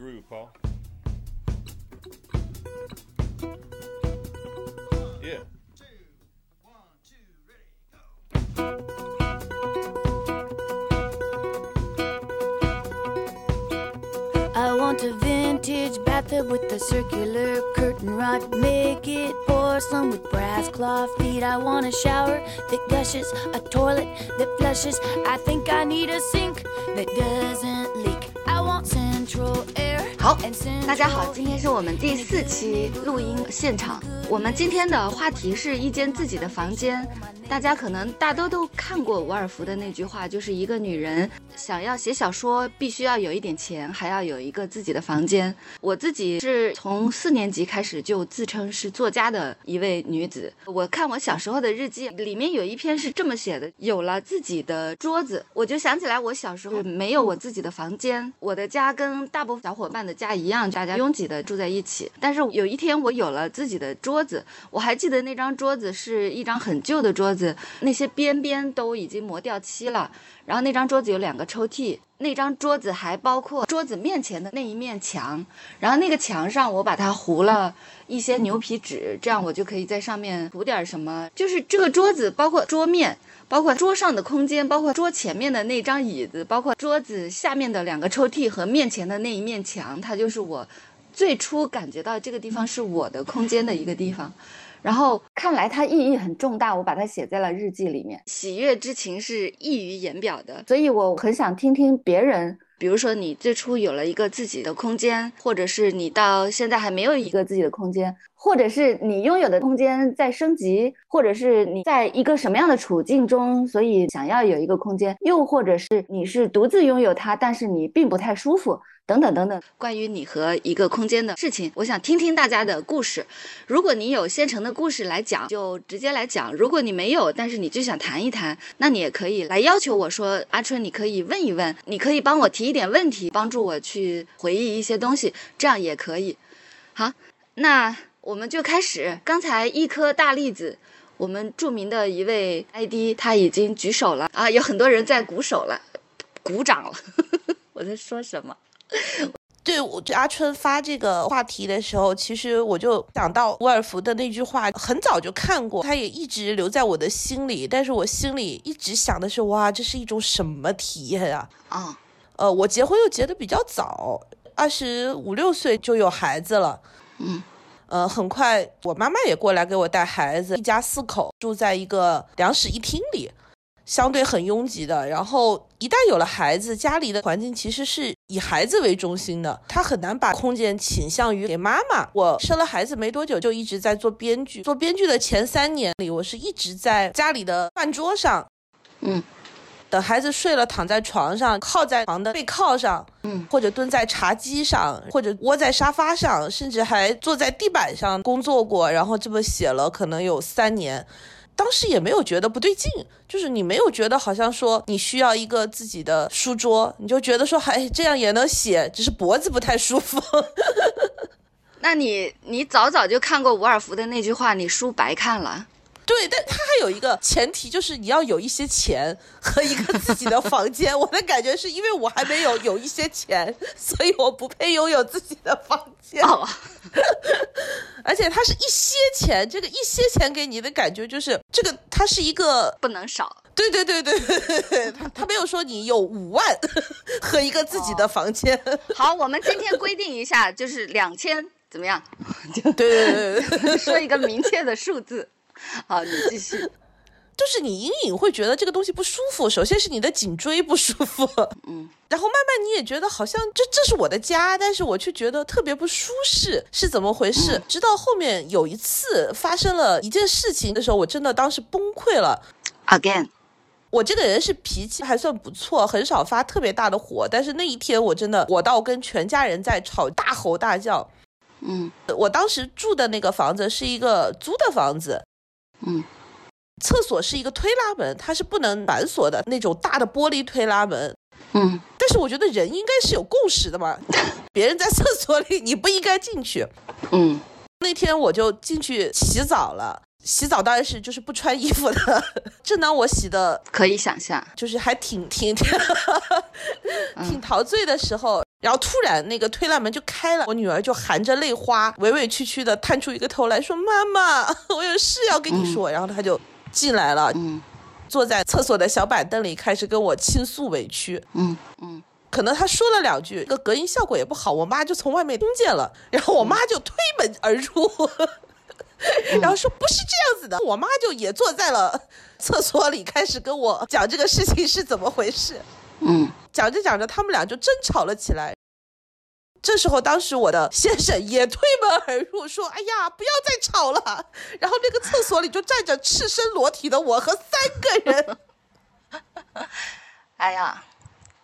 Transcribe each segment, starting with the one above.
groove, Paul. Yeah. I want a vintage bathtub with a circular curtain rod. Make it porcelain with brass claw feet. I want a shower that gushes, a toilet that flushes. I think I need a sink that doesn't 大家好，今天是我们第四期录音现场。我们今天的话题是一间自己的房间。大家可能大多都看过伍尔夫的那句话，就是一个女人想要写小说，必须要有一点钱，还要有一个自己的房间。我自己是从四年级开始就自称是作家的一位女子。我看我小时候的日记，里面有一篇是这么写的：有了自己的桌子，我就想起来我小时候没有我自己的房间。我的家跟大部分小伙伴的家一样，大家拥挤的住在一起。但是有一天我有了自己的桌子，我还记得那张桌子是一张很旧的桌子，那些边边都已经磨掉漆了。然后那张桌子有两抽屉，那张桌子还包括桌子面前的那一面墙，然后那个墙上我把它糊了一些牛皮纸，这样我就可以在上面涂点什么。就是这个桌子，包括桌面，包括桌上的空间，包括桌前面的那张椅子，包括桌子下面的两个抽屉和面前的那一面墙，它就是我最初感觉到这个地方是我的空间的一个地方。然后看来它意义很重大，我把它写在了日记里面。喜悦之情是溢于言表的，所以我很想听听别人。比如说，你最初有了一个自己的空间，或者是你到现在还没有一个自己的空间，或者是你拥有的空间在升级，或者是你在一个什么样的处境中，所以想要有一个空间，又或者是你是独自拥有它，但是你并不太舒服，等等等等。关于你和一个空间的事情，我想听听大家的故事。如果你有现成的故事来讲，就直接来讲；如果你没有，但是你就想谈一谈，那你也可以来要求我说，阿春，你可以问一问，你可以帮我提一点问题，帮助我去回忆一些东西，这样也可以。好，那我们就开始。刚才一颗大栗子。我们著名的一位 ID 他已经举手了啊，有很多人在鼓手了，鼓掌了。我在说什么？对，我阿春发这个话题的时候，其实我就想到沃尔夫的那句话，很早就看过，他也一直留在我的心里。但是我心里一直想的是，哇，这是一种什么体验啊？啊，呃，我结婚又结得比较早，二十五六岁就有孩子了。嗯，呃，很快我妈妈也过来给我带孩子，一家四口住在一个两室一厅里。相对很拥挤的，然后一旦有了孩子，家里的环境其实是以孩子为中心的，他很难把空间倾向于给妈妈。我生了孩子没多久，就一直在做编剧。做编剧的前三年里，我是一直在家里的饭桌上，嗯，等孩子睡了，躺在床上，靠在床的背靠上，嗯，或者蹲在茶几上，或者窝在沙发上，甚至还坐在地板上工作过。然后这么写了，可能有三年。当时也没有觉得不对劲，就是你没有觉得好像说你需要一个自己的书桌，你就觉得说，哎，这样也能写，只是脖子不太舒服。那你你早早就看过伍尔夫的那句话，你书白看了。对，但他还有一个前提，就是你要有一些钱和一个自己的房间。我的感觉是因为我还没有有一些钱，所以我不配拥有自己的房间。哦，而且它是一些钱，这个一些钱给你的感觉就是这个它是一个不能少。对对对对他他没有说你有五万 和一个自己的房间。好，我们今天规定一下，就是两千，怎么样？就对对对对，说一个明确的数字。好，你继续。就是你隐隐会觉得这个东西不舒服，首先是你的颈椎不舒服，嗯，然后慢慢你也觉得好像这这是我的家，但是我却觉得特别不舒适，是怎么回事？直到后面有一次发生了一件事情的时候，我真的当时崩溃了。Again，我这个人是脾气还算不错，很少发特别大的火，但是那一天我真的火到跟全家人在吵，大吼大叫。嗯我当时住的那个房子是一个租的房子，嗯厕所是一个推拉门，它是不能反锁的那种大的玻璃推拉门。嗯但是我觉得人应该是有共识的嘛，别人在厕所里，你不应该进去。嗯那天我就进去洗澡了，洗澡当然是就是不穿衣服的。正当我洗的可以想象。就是还挺挺挺 挺陶醉的时候，然后突然那个推拉门就开了，我女儿就含着泪花，委委屈屈的探出一个头来说：“妈妈，我有事要跟你说。然后她就进来了，嗯坐在厕所的小板凳里，开始跟我倾诉委屈。嗯嗯可能他说了两句，这个隔音效果也不好，我妈就从外面听见了，然后我妈就推门而入，然后说不是这样子的，我妈就也坐在了厕所里，开始跟我讲这个事情是怎么回事。嗯讲着讲着，他们俩就争吵了起来。这时候，当时我的先生也推门而入，说：“哎呀，不要再吵了。”然后那个厕所里就站着赤身裸体的我和三个人。哎呀，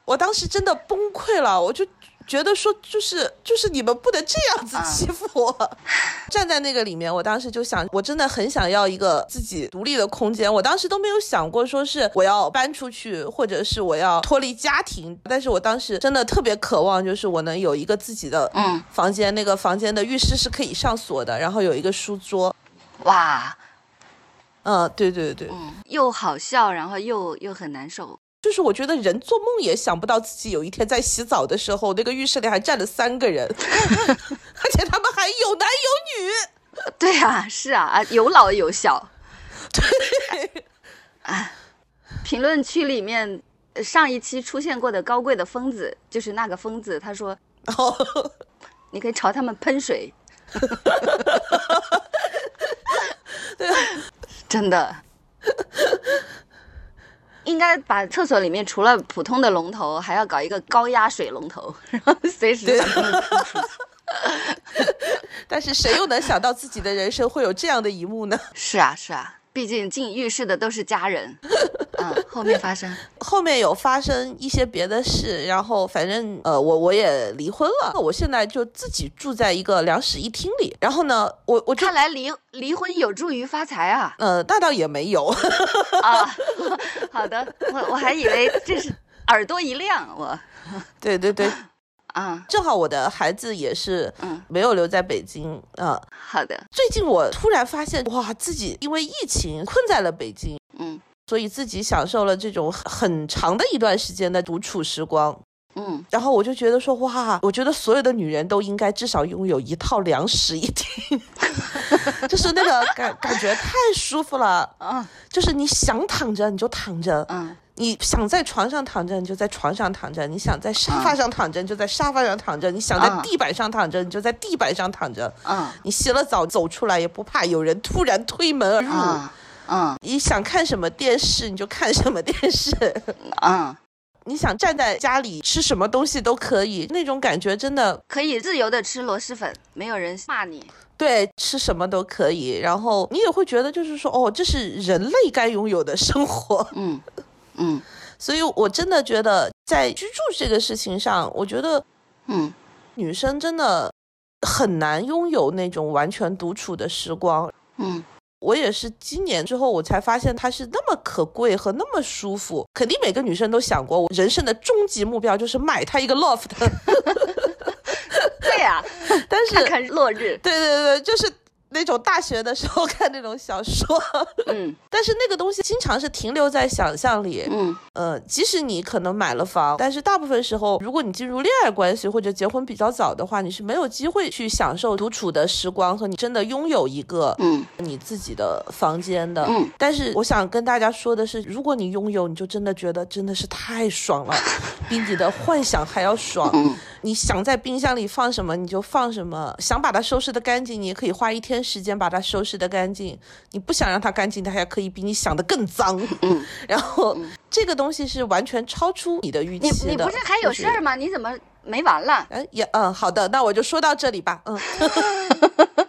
我当时真的崩溃了，我就觉得说，就是就是你们不能这样子欺负我。站在那个里面，我当时就想，我真的很想要一个自己独立的空间。我当时都没有想过说是我要搬出去，或者是我要脱离家庭。但是我当时真的特别渴望，就是我能有一个自己的嗯房间，那个房间的浴室是可以上锁的，然后有一个书桌。哇，嗯，对对对，嗯，又好笑，然后又又很难受。就是我觉得人做梦也想不到自己有一天在洗澡的时候，那个浴室里还站了三个人，而且他们还有男有女。对啊，是啊，啊，有老有小。对，啊，评论区里面呃上一期出现过的高贵的疯子，就是那个疯子，他说哦，你可以朝他们喷水。真的。应该把厕所里面除了普通的龙头，还要搞一个高压水龙头，然后随时。但是谁又能想到自己的人生会有这样的一幕呢？是啊，是啊，毕竟进浴室的都是家人。嗯，后面发生，后面有发生一些别的事，然后反正呃，我我也离婚了，我现在就自己住在一个两室一厅里。然后呢，我我看来离离婚有助于发财啊！呃，那倒也没有。啊，好的，我我还以为这是耳朵一亮，我对对对，啊，正好我的孩子也是嗯，没有留在北京啊、好的，最近我突然发现，哇，自己因为疫情困在了北京，嗯。所以自己享受了这种很很长的一段时间的独处时光。嗯，然后我就觉得说，哇，我觉得所有的女人都应该至少拥有一套两室一厅，就是那个感感觉太舒服了。啊，就是你想躺着你就躺着，嗯你想在床上躺着你就在床上躺着，你想在沙发上躺着你就在沙发上躺着，你想在嗯地板上躺着你就在地板上躺着。嗯你洗了澡走出来也不怕有人突然推门而入。啊嗯你想看什么电视你就看什么电视，嗯，你想站在家里吃什么东西都可以，那种感觉真的可以自由的吃螺蛳粉，没有人骂你。对，吃什么都可以。然后你也会觉得就是说，哦，这是人类该拥有的生活。嗯嗯所以我真的觉得在居住这个事情上，我觉得嗯女生真的很难拥有那种完全独处的时光。嗯我也是今年之后，我才发现它是那么可贵和那么舒服。肯定每个女生都想过，我人生的终极目标就是买它一个 loft。对呀、但是，看看落日。对对对，就是那种大学的时候看那种小说，嗯 但是那个东西经常是停留在想象里。嗯呃，即使你可能买了房，但是大部分时候，如果你进入恋爱关系或者结婚比较早的话，你是没有机会去享受独处的时光和你真的拥有一个嗯你自己的房间的。嗯但是我想跟大家说的是，如果你拥有，你就真的觉得真的是太爽了，比你的幻想还要爽。嗯你想在冰箱里放什么你就放什么，想把它收拾的干净，你也可以花一天时间把它收拾的干净。你不想让它干净，它还可以比你想的更脏。嗯，然后、这个东西是完全超出你的预期的。你不是还有事儿吗？你怎么没完了？哎，也嗯，好的，那我就说到这里吧。嗯，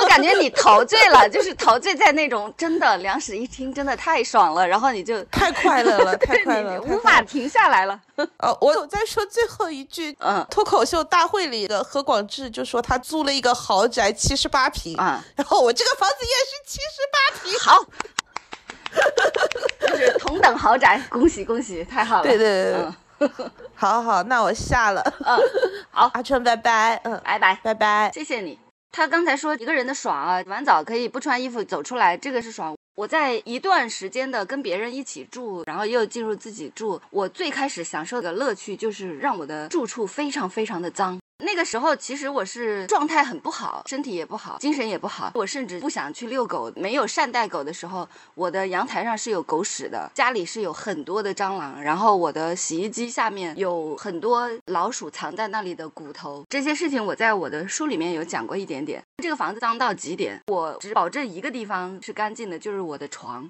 我感觉你陶醉了，就是陶醉在那种真的两室一厅，真的太爽了，然后你就 太快乐了，太快乐无法停下来了。呃，我有在说最后一句。嗯脱口秀大会里的何广智就说他租了一个豪宅，七十八平，啊，然后我这个房子也是七十八平。好，就是同等豪宅，恭喜恭喜，太好了。对对对对，嗯好好，那我下了。嗯，好，阿春，拜拜。嗯，拜拜。拜拜。谢谢你。他刚才说一个人的爽啊，洗完澡可以不穿衣服走出来，这个是爽。我在一段时间的跟别人一起住，然后又进入自己住，我最开始享受的乐趣就是让我的住处非常非常的脏。那个时候其实我是状态很不好，身体也不好，精神也不好。我甚至不想去遛狗。没有善待狗的时候，我的阳台上是有狗屎的，家里是有很多的蟑螂，然后我的洗衣机下面有很多老鼠藏在那里的骨头。这些事情我在我的书里面有讲过一点点。这个房子脏到极点，我只保证一个地方是干净的，就是我的床。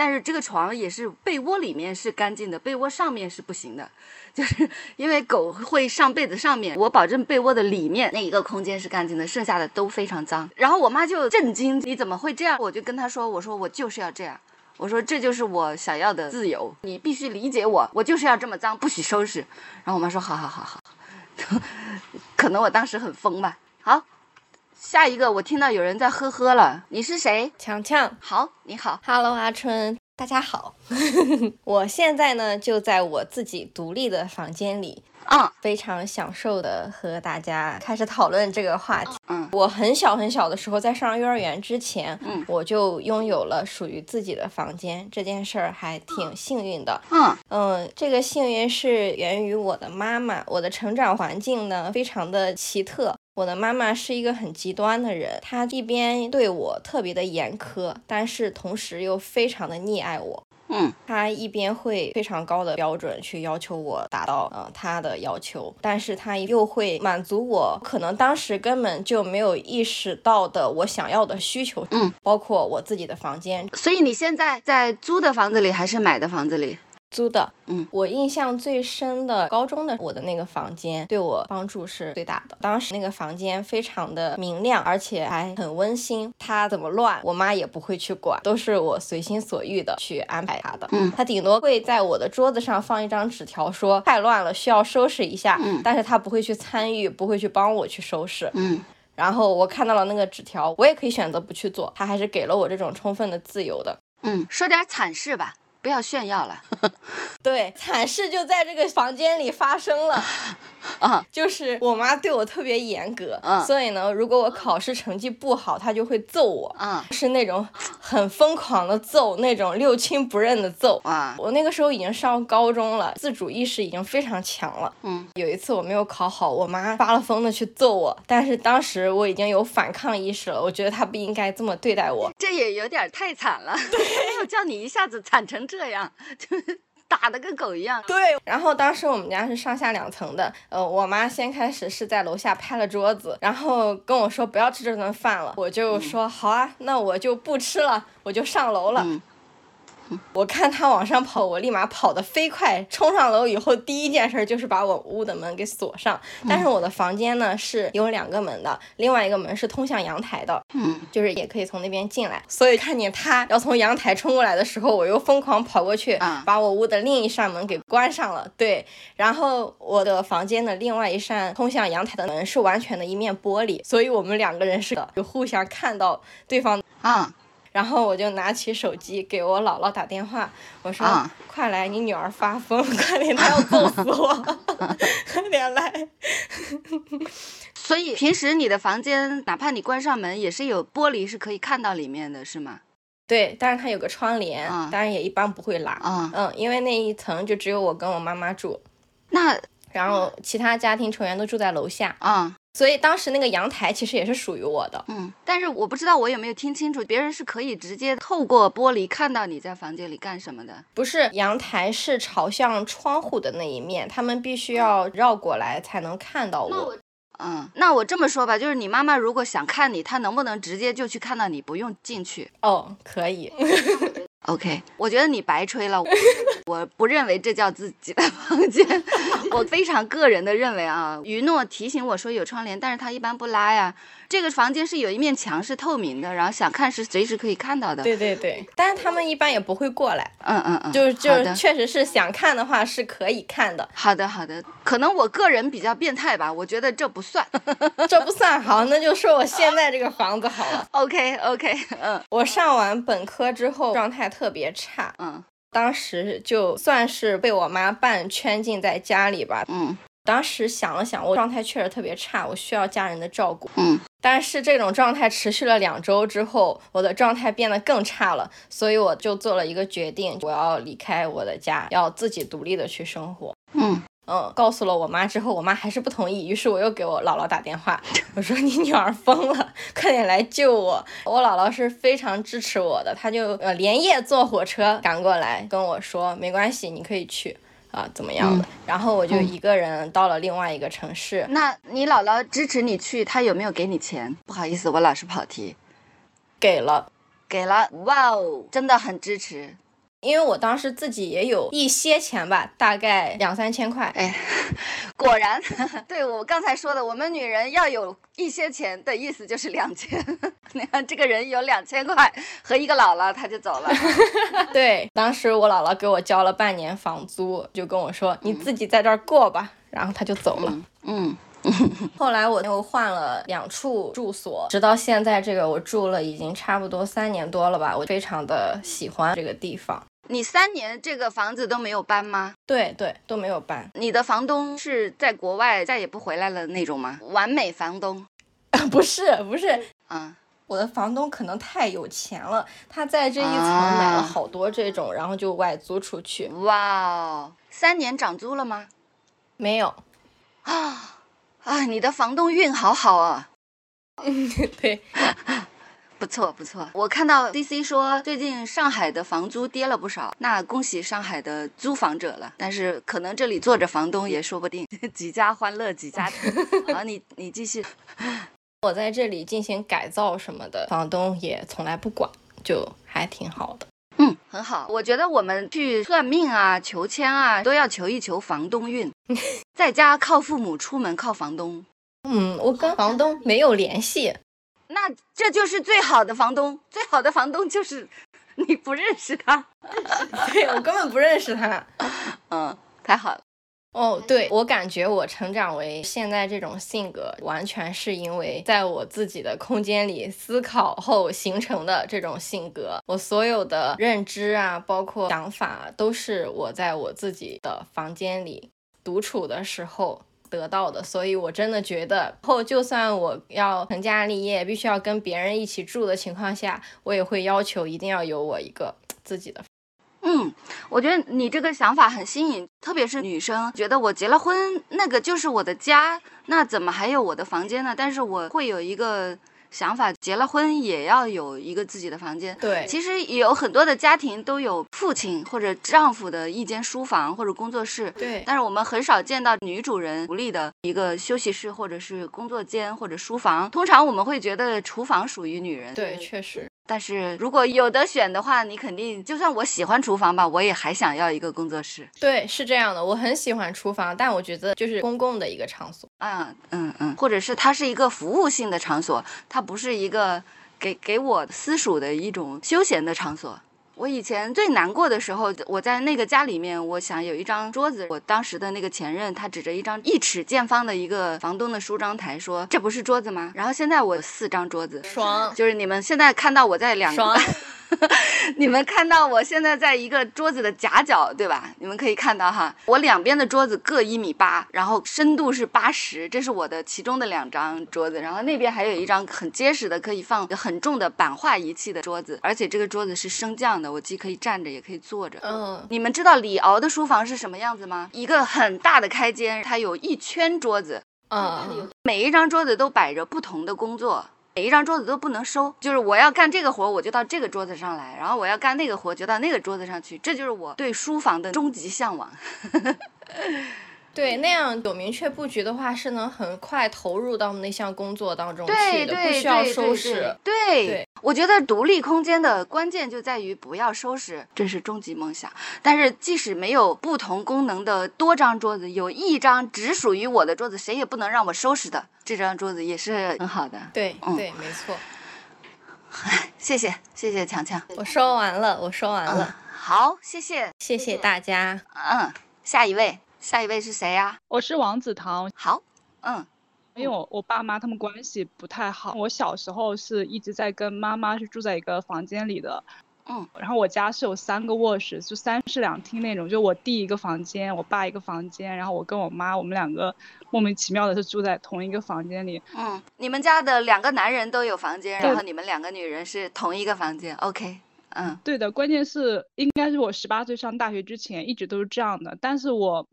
但是这个床也是被窝里面是干净的，被窝上面是不行的，就是 因为狗会上被子上面，我保证被窝的里面那一个空间是干净的，剩下的都非常脏。然后我妈就震惊，你怎么会这样？我就跟她说，我说我就是要这样，我说这就是我想要的自由，你必须理解我，我就是要这么脏，不许收拾。然后我妈说，好好好好，可能我当时很疯吧。好。下一个，我听到有人在呵呵了，你是谁？强强，好，你好，Hello，阿春，大家好。我现在呢就在我自己独立的房间里，嗯，非常享受的和大家开始讨论这个话题。嗯，我很小很小的时候，在上幼儿园之前，嗯，我就拥有了属于自己的房间，这件事儿还挺幸运的。嗯嗯，这个幸运是源于我的妈妈，我的成长环境呢非常的奇特。我的妈妈是一个很极端的人，她一边对我特别的严苛，但是同时又非常的溺爱我。嗯，他一边会非常高的标准去要求我达到呃他的要求，但是他又会满足我可能当时根本就没有意识到的我想要的需求。嗯，包括我自己的房间。所以你现在在租的房子里还是买的房子里？租的，嗯，我印象最深的高中的我的那个房间对我帮助是最大的。当时那个房间非常的明亮，而且还很温馨。它怎么乱，我妈也不会去管，都是我随心所欲的去安排它的。嗯，它顶多会在我的桌子上放一张纸条，说太乱了，需要收拾一下。嗯，但是他不会去参与，不会去帮我去收拾。嗯，然后我看到了那个纸条，我也可以选择不去做，他还是给了我这种充分的自由的。嗯，说点惨事吧。不要炫耀了，对，惨事就在这个房间里发生了，啊，就是我妈对我特别严格，嗯，所以呢，如果我考试成绩不好，她就会揍我，啊，是那种很疯狂的揍，那种六亲不认的揍，啊，我那个时候已经上高中了，自主意识已经非常强了，嗯，有一次我没有考好，我妈发了疯的去揍我，但是当时我已经有反抗意识了，我觉得她不应该这么对待我，这也有点太惨了，没有叫你一下子惨成。这样 就是打的跟狗一样。对，然后当时我们家是上下两层的，呃，我妈先开始是在楼下拍了桌子，然后跟我说不要吃这顿饭了，我就说好啊，那我就不吃了，我就上楼了。我看他往上跑，我立马跑得飞快，冲上楼以后，第一件事就是把我屋的门给锁上。但是我的房间呢是有两个门的，另外一个门是通向阳台的，嗯，就是也可以从那边进来。所以看见他要从阳台冲过来的时候，我又疯狂跑过去，把我屋的另一扇门给关上了。对，然后我的房间的另外一扇通向阳台的门是完全的一面玻璃，所以我们两个人是就互相看到对方啊。然后我就拿起手机给我姥姥打电话，我说：“快来，你女儿发疯，快点，她 要揍死我，快点来。”所以平时你的房间，哪怕你关上门，也是有玻璃是可以看到里面的，是吗？对，但是它有个窗帘，当然也一般不会拉。嗯嗯，因为那一层就只有我跟我妈妈住，那然后其他家庭成员都住在楼下。嗯。所以当时那个阳台其实也是属于我的，嗯，但是我不知道我有没有听清楚，别人是可以直接透过玻璃看到你在房间里干什么的？不是，阳台是朝向窗户的那一面，他们必须要绕过来才能看到我。嗯，那我这么说吧，就是你妈妈如果想看你，她能不能直接就去看到你，不用进去？哦，可以。OK，我觉得你白吹了，我不认为这叫自己的房间，我非常个人的认为啊。于诺提醒我说有窗帘，但是他一般不拉呀。这个房间是有一面墙是透明的，然后想看是随时可以看到的。对对对，但是他们一般也不会过来。嗯嗯嗯，就是就是确实是想看的话是可以看的。好的好的，可能我个人比较变态吧，我觉得这不算，这不算好，那就说我现在这个房子好了。OK OK，嗯，我上完本科之后状态特别差，嗯，当时就算是被我妈半圈禁在家里吧，嗯。当时想了想，我状态确实特别差，我需要家人的照顾。嗯，但是这种状态持续了两周之后，我的状态变得更差了，所以我就做了一个决定，我要离开我的家，要自己独立的去生活。嗯嗯，告诉了我妈之后，我妈还是不同意，于是我又给我姥姥打电话，我说你女儿疯了，快点来救我。我姥姥是非常支持我的，她就呃连夜坐火车赶过来跟我说，没关系，你可以去啊，怎么样的？然后我就一个人到了另外一个城市，那你姥姥支持你去，她有没有给你钱？不好意思，我老是跑题。给了。给了，哇哦，真的很支持。因为我当时自己也有一些钱吧，大概两三千块。哎，果然，对我刚才说的，我们女人要有一些钱的意思就是两千。你看这个人有两千块和一个姥姥，他就走了。对，当时我姥姥给我交了半年房租，就跟我说你自己在这儿过吧，然后他就走了。嗯，后来我又换了两处住所，直到现在这个我住了已经差不多三年多了吧，我非常的喜欢这个地方。你三年这个房子都没有搬吗？对对，都没有搬。你的房东是在国外再也不回来了那种吗？完美房东？不 是不是，嗯，我的房东可能太有钱了，他在这一层买了好多这种，然后就外租出去。哇哦，三年涨租了吗？没有。啊啊，你的房东运好好啊。嗯对。不错不错，我看到 C C 说最近上海的房租跌了不少，那恭喜上海的租房者了。但是可能这里坐着房东也说不定，几家欢乐几家愁。好，你你继续。我在这里进行改造什么的，房东也从来不管，就还挺好的。嗯，很好。我觉得我们去算命啊、求签啊，都要求一求房东运。在家靠父母，出门靠房东。嗯，我跟房东没有联系。那这就是最好的房东，最好的房东就是你不认识他，对我根本不认识他，嗯，太好了。哦，对我感觉我成长为现在这种性格，完全是因为在我自己的空间里思考后形成的这种性格。我所有的认知啊，包括想法，都是我在我自己的房间里独处的时候。得到的，所以我真的觉得后，就算我要成家立业，必须要跟别人一起住的情况下，我也会要求一定要有我一个自己的。嗯，我觉得你这个想法很新颖，特别是女生觉得我结了婚，那个就是我的家，那怎么还有我的房间呢？但是我会有一个。想法结了婚也要有一个自己的房间。对，其实有很多的家庭都有父亲或者丈夫的一间书房或者工作室。对，但是我们很少见到女主人独立的一个休息室或者是工作间或者书房。通常我们会觉得厨房属于女人。对，确实。但是如果有的选的话，你肯定就算我喜欢厨房吧，我也还想要一个工作室。对，是这样的，我很喜欢厨房，但我觉得就是公共的一个场所。嗯嗯嗯，或者是它是一个服务性的场所，它不是一个给给我私属的一种休闲的场所。我以前最难过的时候，我在那个家里面，我想有一张桌子。我当时的那个前任，他指着一张一尺见方的一个房东的梳妆台说：“这不是桌子吗？”然后现在我有四张桌子，爽。就是你们现在看到我在两个。你们看到我现在在一个桌子的夹角，对吧？你们可以看到哈，我两边的桌子各一米八，然后深度是八十，这是我的其中的两张桌子。然后那边还有一张很结实的，可以放很重的版画仪器的桌子，而且这个桌子是升降的，我既可以站着也可以坐着。嗯，你们知道李敖的书房是什么样子吗？一个很大的开间，它有一圈桌子，嗯，每一张桌子都摆着不同的工作。每一张桌子都不能收，就是我要干这个活，我就到这个桌子上来；然后我要干那个活，就到那个桌子上去。这就是我对书房的终极向往。对，那样有明确布局的话，是能很快投入到那项工作当中去的，不需要收拾。对，我觉得独立空间的关键就在于不要收拾，这是终极梦想。但是即使没有不同功能的多张桌子，有一张只属于我的桌子，谁也不能让我收拾的这张桌子也是很好的。对，对，没错。谢谢，谢谢强强。我说完了，我说完了。好，谢谢，谢谢大家。嗯，下一位。下一位是谁呀？我是王子腾。好，嗯，因为我我爸妈他们关系不太好，我小时候是一直在跟妈妈是住在一个房间里的。嗯，然后我家是有三个卧室，就三室两厅那种，就我弟一个房间，我爸一个房间，然后我跟我妈，我们两个莫名其妙的是住在同一个房间里。嗯，你们家的两个男人都有房间，然后你们两个女人是同一个房间，OK，嗯对的，关键是应该是我十八岁上大学之前一直都是这样的，但是我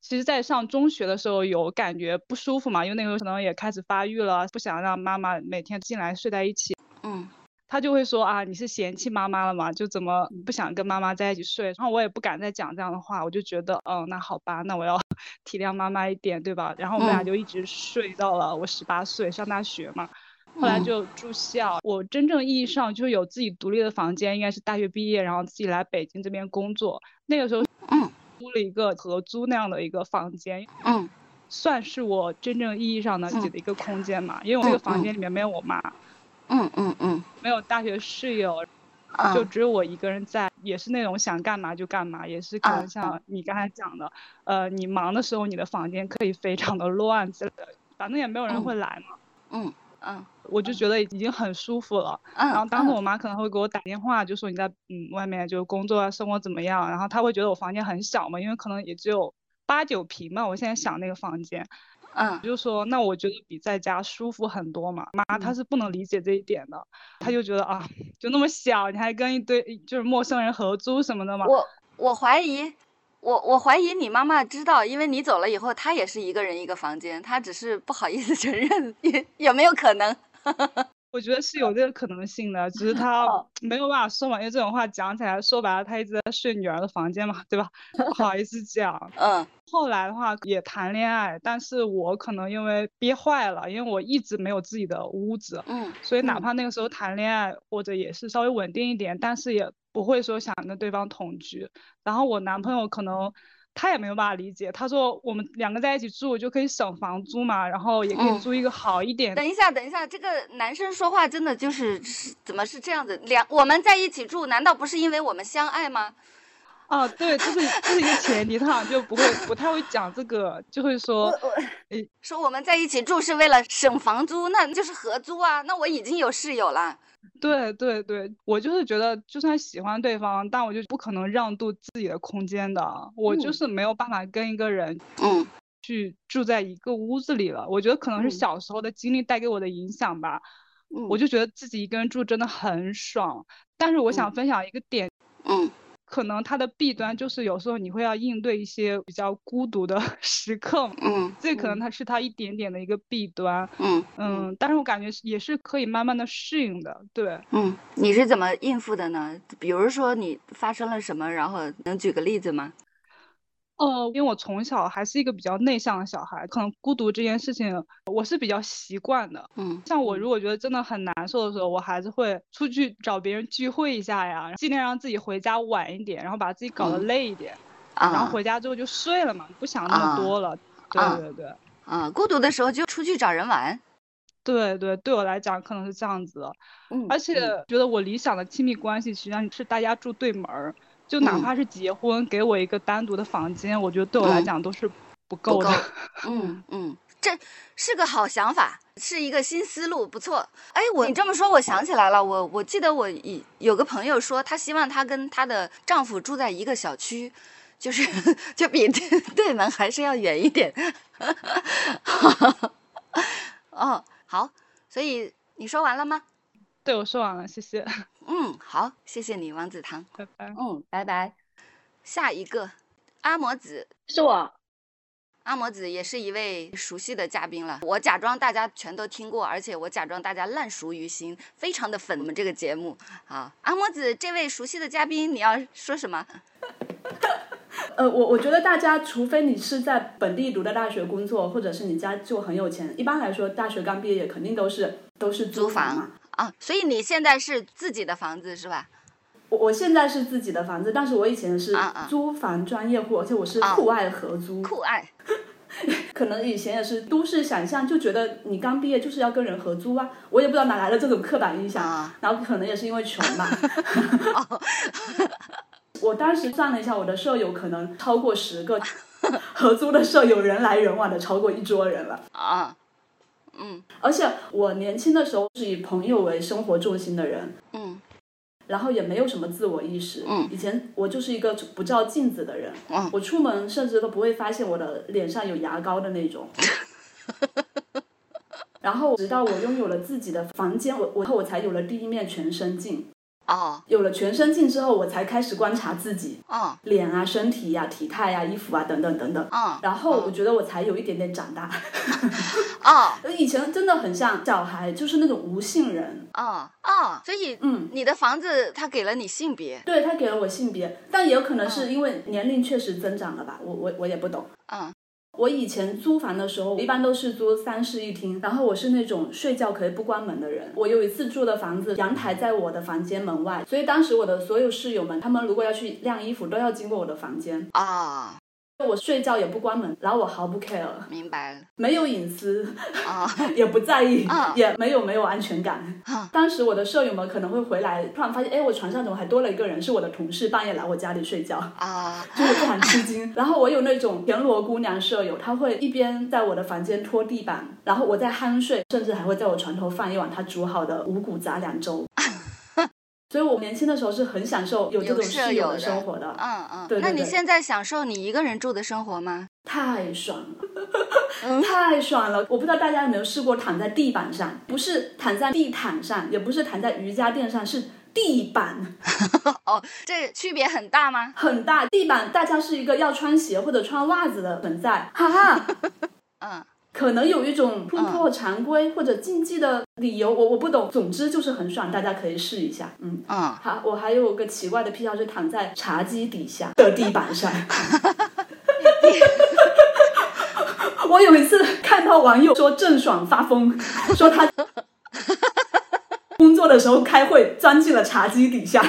其实，在上中学的时候有感觉不舒服嘛，因为那个时候可能也开始发育了，不想让妈妈每天进来睡在一起。嗯他就会说啊，你是嫌弃妈妈了嘛？就怎么不想跟妈妈在一起睡？然后我也不敢再讲这样的话，我就觉得，嗯，那好吧，那我要体谅妈妈一点，对吧？然后我们俩嗯就一直睡到了我十八岁上大学嘛。后来嗯。就住校，我真正意义上就是有自己独立的房间，应该是大学毕业，然后自己来北京这边工作。那个时候嗯。租了一个合租那样的一个房间，嗯。算是我真正意义上的自己嗯。的一个空间嘛。因为我这个房间里面没有我妈，嗯嗯嗯。没有大学室友，就嗯只有我一个人在，也是那种想干嘛就干嘛，也是可啊能像你刚才讲的，呃，你忙的时候你的房间可以非常的乱之类的，反正也没有人嗯。会来嘛，嗯嗯我就觉得已经很舒服了。嗯，然后当时嗯我妈可能会给我打电话，就说你在嗯外面就工作啊，生活怎么样？然后她会觉得我房间很小嘛，因为可能也只有八九平嘛，我现在想那个房间，嗯就说那我觉得比在家舒服很多嘛。妈她是不能理解这一点的，她就觉得啊，就那么小，你还跟一堆就是陌生人合租什么的嘛。我我怀疑，我我怀疑你妈妈知道，因为你走了以后，她也是一个人一个房间，她只是不好意思承认，也有没有可能？我觉得是有这个可能性的，只是 他没有办法说嘛，因为这种话讲起来，说白了他一直在睡女儿的房间嘛，对吧？不好意思讲。嗯后来的话也谈恋爱，但是我可能因为憋坏了，因为我一直没有自己的屋子，嗯所以哪嗯怕那个时候谈恋爱或者也是稍微稳定一点，但是也不会说想跟对方同居。然后我男朋友可能他也没有办法理解，他说我们两个在一起住就可以省房租嘛，然后也可以嗯租一个好一点的。等一下，等一下，这个男生说话真的就是是怎么是这样子？两我们在一起住，难道不是因为我们相爱吗？哦，对，这是这是一个前提，他好像就不会不太会讲这个，就会说，说我们在一起住是为了省房租，那就是合租啊。那我已经有室友了。对对对，我就是觉得，就算喜欢对方，但我就不可能让渡自己的空间的，我就嗯。是没有办法跟一个人嗯。去住在一个屋子里了。我觉得可能是嗯。小时候的经历带给我的影响吧，嗯。我就觉得自己一个人住真的很爽。但是我想嗯。分享一个点，嗯可能它的弊端就是有时候你会要应对一些比较孤独的 时刻，嗯这可能它是它一点点的一个弊端。嗯嗯，但是我感觉也是可以慢慢的适应的，对。嗯，你是怎么应付的呢？比如说你发生了什么，然后能举个例子吗？哦，因为我从小还是一个比较内向的小孩，可能孤独这件事情我是比较习惯的。嗯像我如果觉得真的很难受的时候，我还是会出去找别人聚会一下呀，尽量让自己回家晚一点，然后把自己搞得嗯累一点，然后啊回家之后就睡了嘛，不想那啊么多了。啊对对对啊，孤独的时候就出去找人玩。对对，对我来讲可能是这样子的，嗯而且觉得我理想的亲密关系实际上是大家住对门儿，就哪嗯怕是结婚给我一个单独的房间，我觉得对我来嗯讲都是不不够的。够嗯嗯，这是个好想法，是一个新思路，不错。哎，我你这么说，我想起来了，我我记得我以有个朋友说，她希望她跟她的丈夫住在一个小区，就是 就比对对门还是要远一点。哦，好，所以你说完了吗？对，我说完了，谢谢，嗯，好，谢谢你，王子堂。拜拜。嗯，拜拜。下一个，阿摩子，是我。阿摩子也是一位熟悉的嘉宾了，我假装大家全都听过，而且我假装大家烂熟于心，非常的粉我们这个节目。好，阿摩子这位熟悉的嘉宾，你要说什么？呃，我我觉得大家，除非你是在本地读的大学工作，或者是你家就很有钱，一般来说，大学刚毕业肯定都是都是租房嘛房。啊，所以你现在是自己的房子是吧？我我现在是自己的房子，但是我以前是租房专业户，而且我是酷爱合租。酷爱。可能以前也是都市想象，就觉得你刚毕业就是要跟人合租啊，我也不知道哪来的这种刻板印象，啊然后可能也是因为穷吧。我当时算了一下，我的舍友可能超过十个，合租的舍友人来人往的超过一桌人了。啊，嗯而且我年轻的时候是以朋友为生活重心的人，嗯然后也没有什么自我意识。嗯以前我就是一个不照镜子的人，嗯我出门甚至都不会发现我的脸上有牙膏的那种。然后直到我拥有了自己的房间，我我我才有了第一面全身镜。哦。有了全身镜之后，我才开始观察自己哦脸啊、身体呀、体态呀、衣服啊等等等等。哦然后我觉得我才有一点点长大。哦。以前真的很像小孩，就是那种无性人。哦。哦，所以嗯，你的房子它给了你性别，对他给了我性别，但也有可能是因为年龄确实增长了吧，我我我也不懂。我以前租房的时候，一般都是租三室一厅，然后我是那种睡觉可以不关门的人。我有一次住的房子，阳台在我的房间门外，所以当时我的所有室友们，他们如果要去晾衣服，都要经过我的房间。啊，我睡觉也不关门，然后我毫不 care，明白了没有隐私，啊也不在意，啊也没有没有安全感。啊当时我的舍友们可能会回来，突然发现，哎，我床上怎么还多了一个人？是我的同事，半夜来我家里睡觉。啊 就是非常吃惊。然后我有那种田螺姑娘舍友，她会一边在我的房间拖地板，然后我在酣睡，甚至还会在我床头放一碗她煮好的五谷杂粮粥。所以我年轻的时候是很享受有这种室友的生活的，嗯嗯，对对对那你现在享受你一个人住的生活吗？太爽了，嗯太爽了！我不知道大家有没有试过躺在地板上，不是躺在地毯上，也不是躺在瑜伽垫上，是地板。哦，这区别很大吗？很大，地板大家是一个要穿鞋或者穿袜子的存在，哈哈。嗯可能有一种突破常规或者禁忌的理由，我我不懂。总之就是很爽，大家可以试一下。嗯，嗯，好，我还有个奇怪的癖好，是躺在茶几底下的地板上。我有一次看到网友说郑爽发疯，说他工作的时候开会钻进了茶几底下。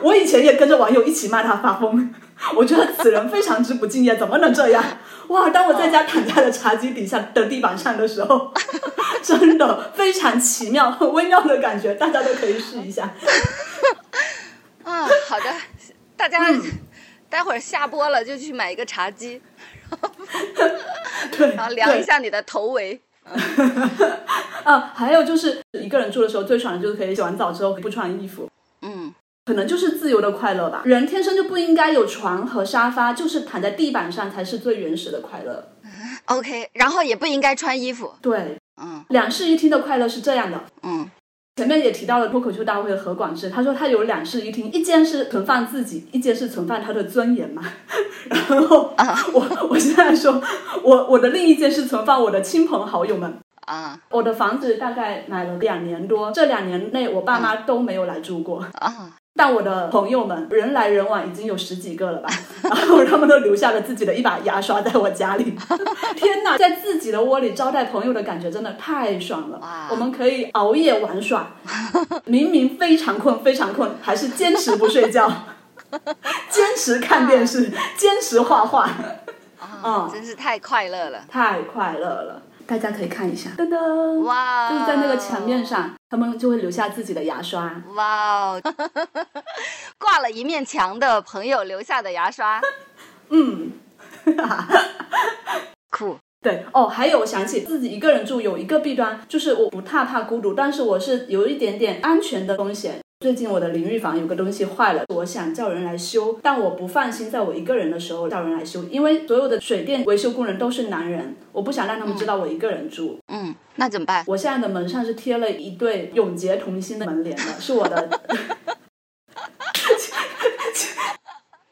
我以前也跟着网友一起骂他发疯，我觉得此人非常之不敬业，怎么能这样？哇！当我在家躺在了茶几底下的地板上的时候，真的非常奇妙、很 微妙的感觉，大家都可以试一下。啊，好的，大家嗯待会儿下播了就去买一个茶几，对，然后量一下你的头围。啊，还有就是一个人住的时候最爽的就是可以洗完澡之后不穿衣服。嗯可能就是自由的快乐吧。人天生就不应该有床和沙发，就是躺在地板上才是最原始的快乐。，OK，然后也不应该穿衣服。对，嗯两室一厅的快乐是这样的。嗯前面也提到了脱口秀大会的何广智，他说他有两室一厅，一间是存放自己，一间是存放他的尊严嘛。然后我我现在说，我我的另一间是存放我的亲朋好友们。啊我的房子大概买了两年多，这两年内我爸妈都没有来住过。啊但我的朋友们人来人往，已经有十几个了吧，然后他们都留下了自己的一把牙刷在我家里。天哪，在自己的窝里招待朋友的感觉真的太爽了！我们可以熬夜玩耍，明明非常困非常困，还是坚持不睡觉，坚持看电视，坚持画画，啊嗯，真是太快乐了！太快乐了！大家可以看一下，噔噔，哇，就是在那个墙面。上，他们就会留下自己的牙刷。哇哦，挂了一面墙的朋友留下的牙刷，嗯。酷。对哦，还有我想起自己一个人住有一个弊端，就是我不太怕孤独，但是我是有一点点安全的风险。最近我的淋浴房有个东西坏了，我想叫人来修，但我不放心在我一个人的时候叫人来修，因为所有的水电维修工人都是男人，我不想让他们知道我一个人住。嗯，那怎么办？我现在的门上是贴了一对永结同心的门帘的，是我的。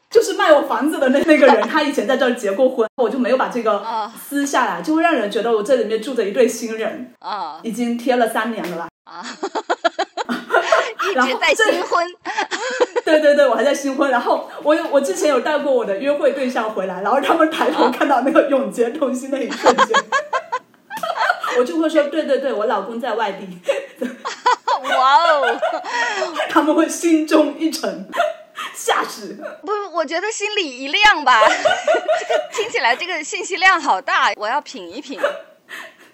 就是卖我房子的那那个人，他以前在这儿结过婚，我就没有把这个啊撕下来，就会让人觉得我这里面住着一对新人，啊已经贴了三年了吧？啊！然后在新婚。对对对，我还在新婚。然后我有我之前有带过我的约会对象回来，然后他们抬头看到那个永结同心的一瞬间，我就会说对对对，我老公在外地，哇哦！他们会心中一沉，吓死。不，我觉得心里一亮吧。这 个听起来这个信息量好大，我要品一品。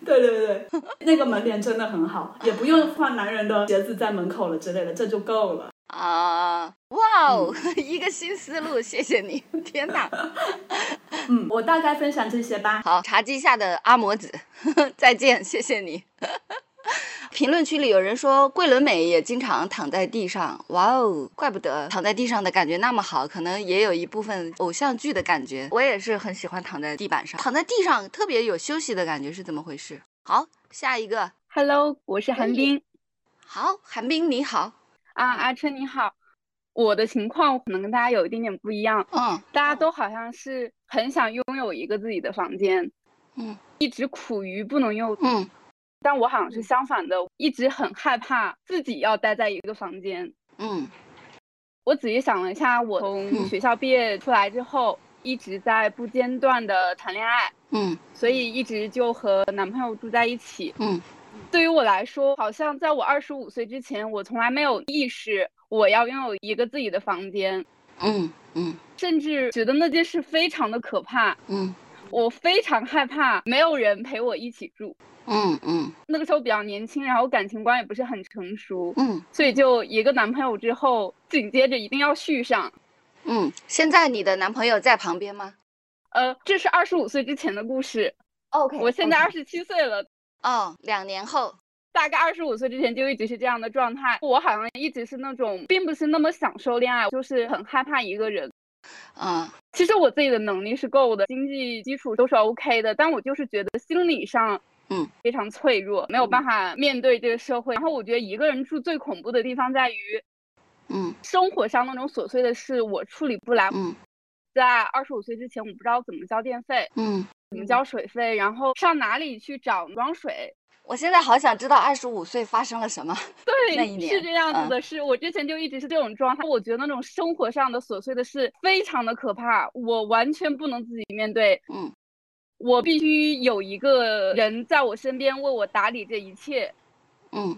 对对对，那个门帘真的很好，也不用放男人的鞋子在门口了之类的，这就够了。啊！哇哦，一个新思路，谢谢你！天哪，嗯，我大概分享这些吧。好，茶几下的阿摩子，再见，谢谢你。评论区里有人说桂纶镁也经常躺在地上，哇哦，怪不得躺在地上的感觉那么好，可能也有一部分偶像剧的感觉。我也是很喜欢躺在地板上，躺在地上特别有休息的感觉，是怎么回事？好，下一个，Hello，我是韩冰。好，韩冰你好，啊，阿春你好。我的情况可能跟大家有一点点不一样，嗯。大家都好像是很想拥有一个自己的房间，嗯。一直苦于不能用，嗯但我好像是相反的，一直很害怕自己要待在一个房间。嗯我仔细想了一下，我从学校毕业出来之后，一直在不间断的谈恋爱，嗯所以一直就和男朋友住在一起。嗯对于我来说，好像在我二十五岁之前，我从来没有意识我要拥有一个自己的房间，嗯嗯甚至觉得那件事非常的可怕。嗯我非常害怕没有人陪我一起住。嗯嗯那个时候比较年轻，然后感情观也不是很成熟，嗯所以就一个男朋友之后，紧接着一定要续上。嗯，现在你的男朋友在旁边吗呃，这是二十五岁之前的故事。？OK，我现在二十七岁了，哦，两年后，大概二十五岁之前就一直是这样的状态。我好像一直是那种，并不是那么享受恋爱，就是很害怕一个人。嗯其实我自己的能力是够的，经济基础都是 OK 的，但我就是觉得心理上，嗯，非常脆弱，没有办法面对这个社会。然后我觉得一个人住最恐怖的地方在于，嗯生活上那种琐碎的事我处理不来。嗯在二十五岁之前，我不知道怎么交电费，嗯，怎么交水费，然后上哪里去找装水。我现在好想知道二十五岁发生了什么。那一对，年是这样嗯子的是，我之前就一直是这种状态。我觉得那种生活上的琐碎的事非常的可怕，我完全不能自己面对。嗯我必须有一个人在我身边为我打理这一切，嗯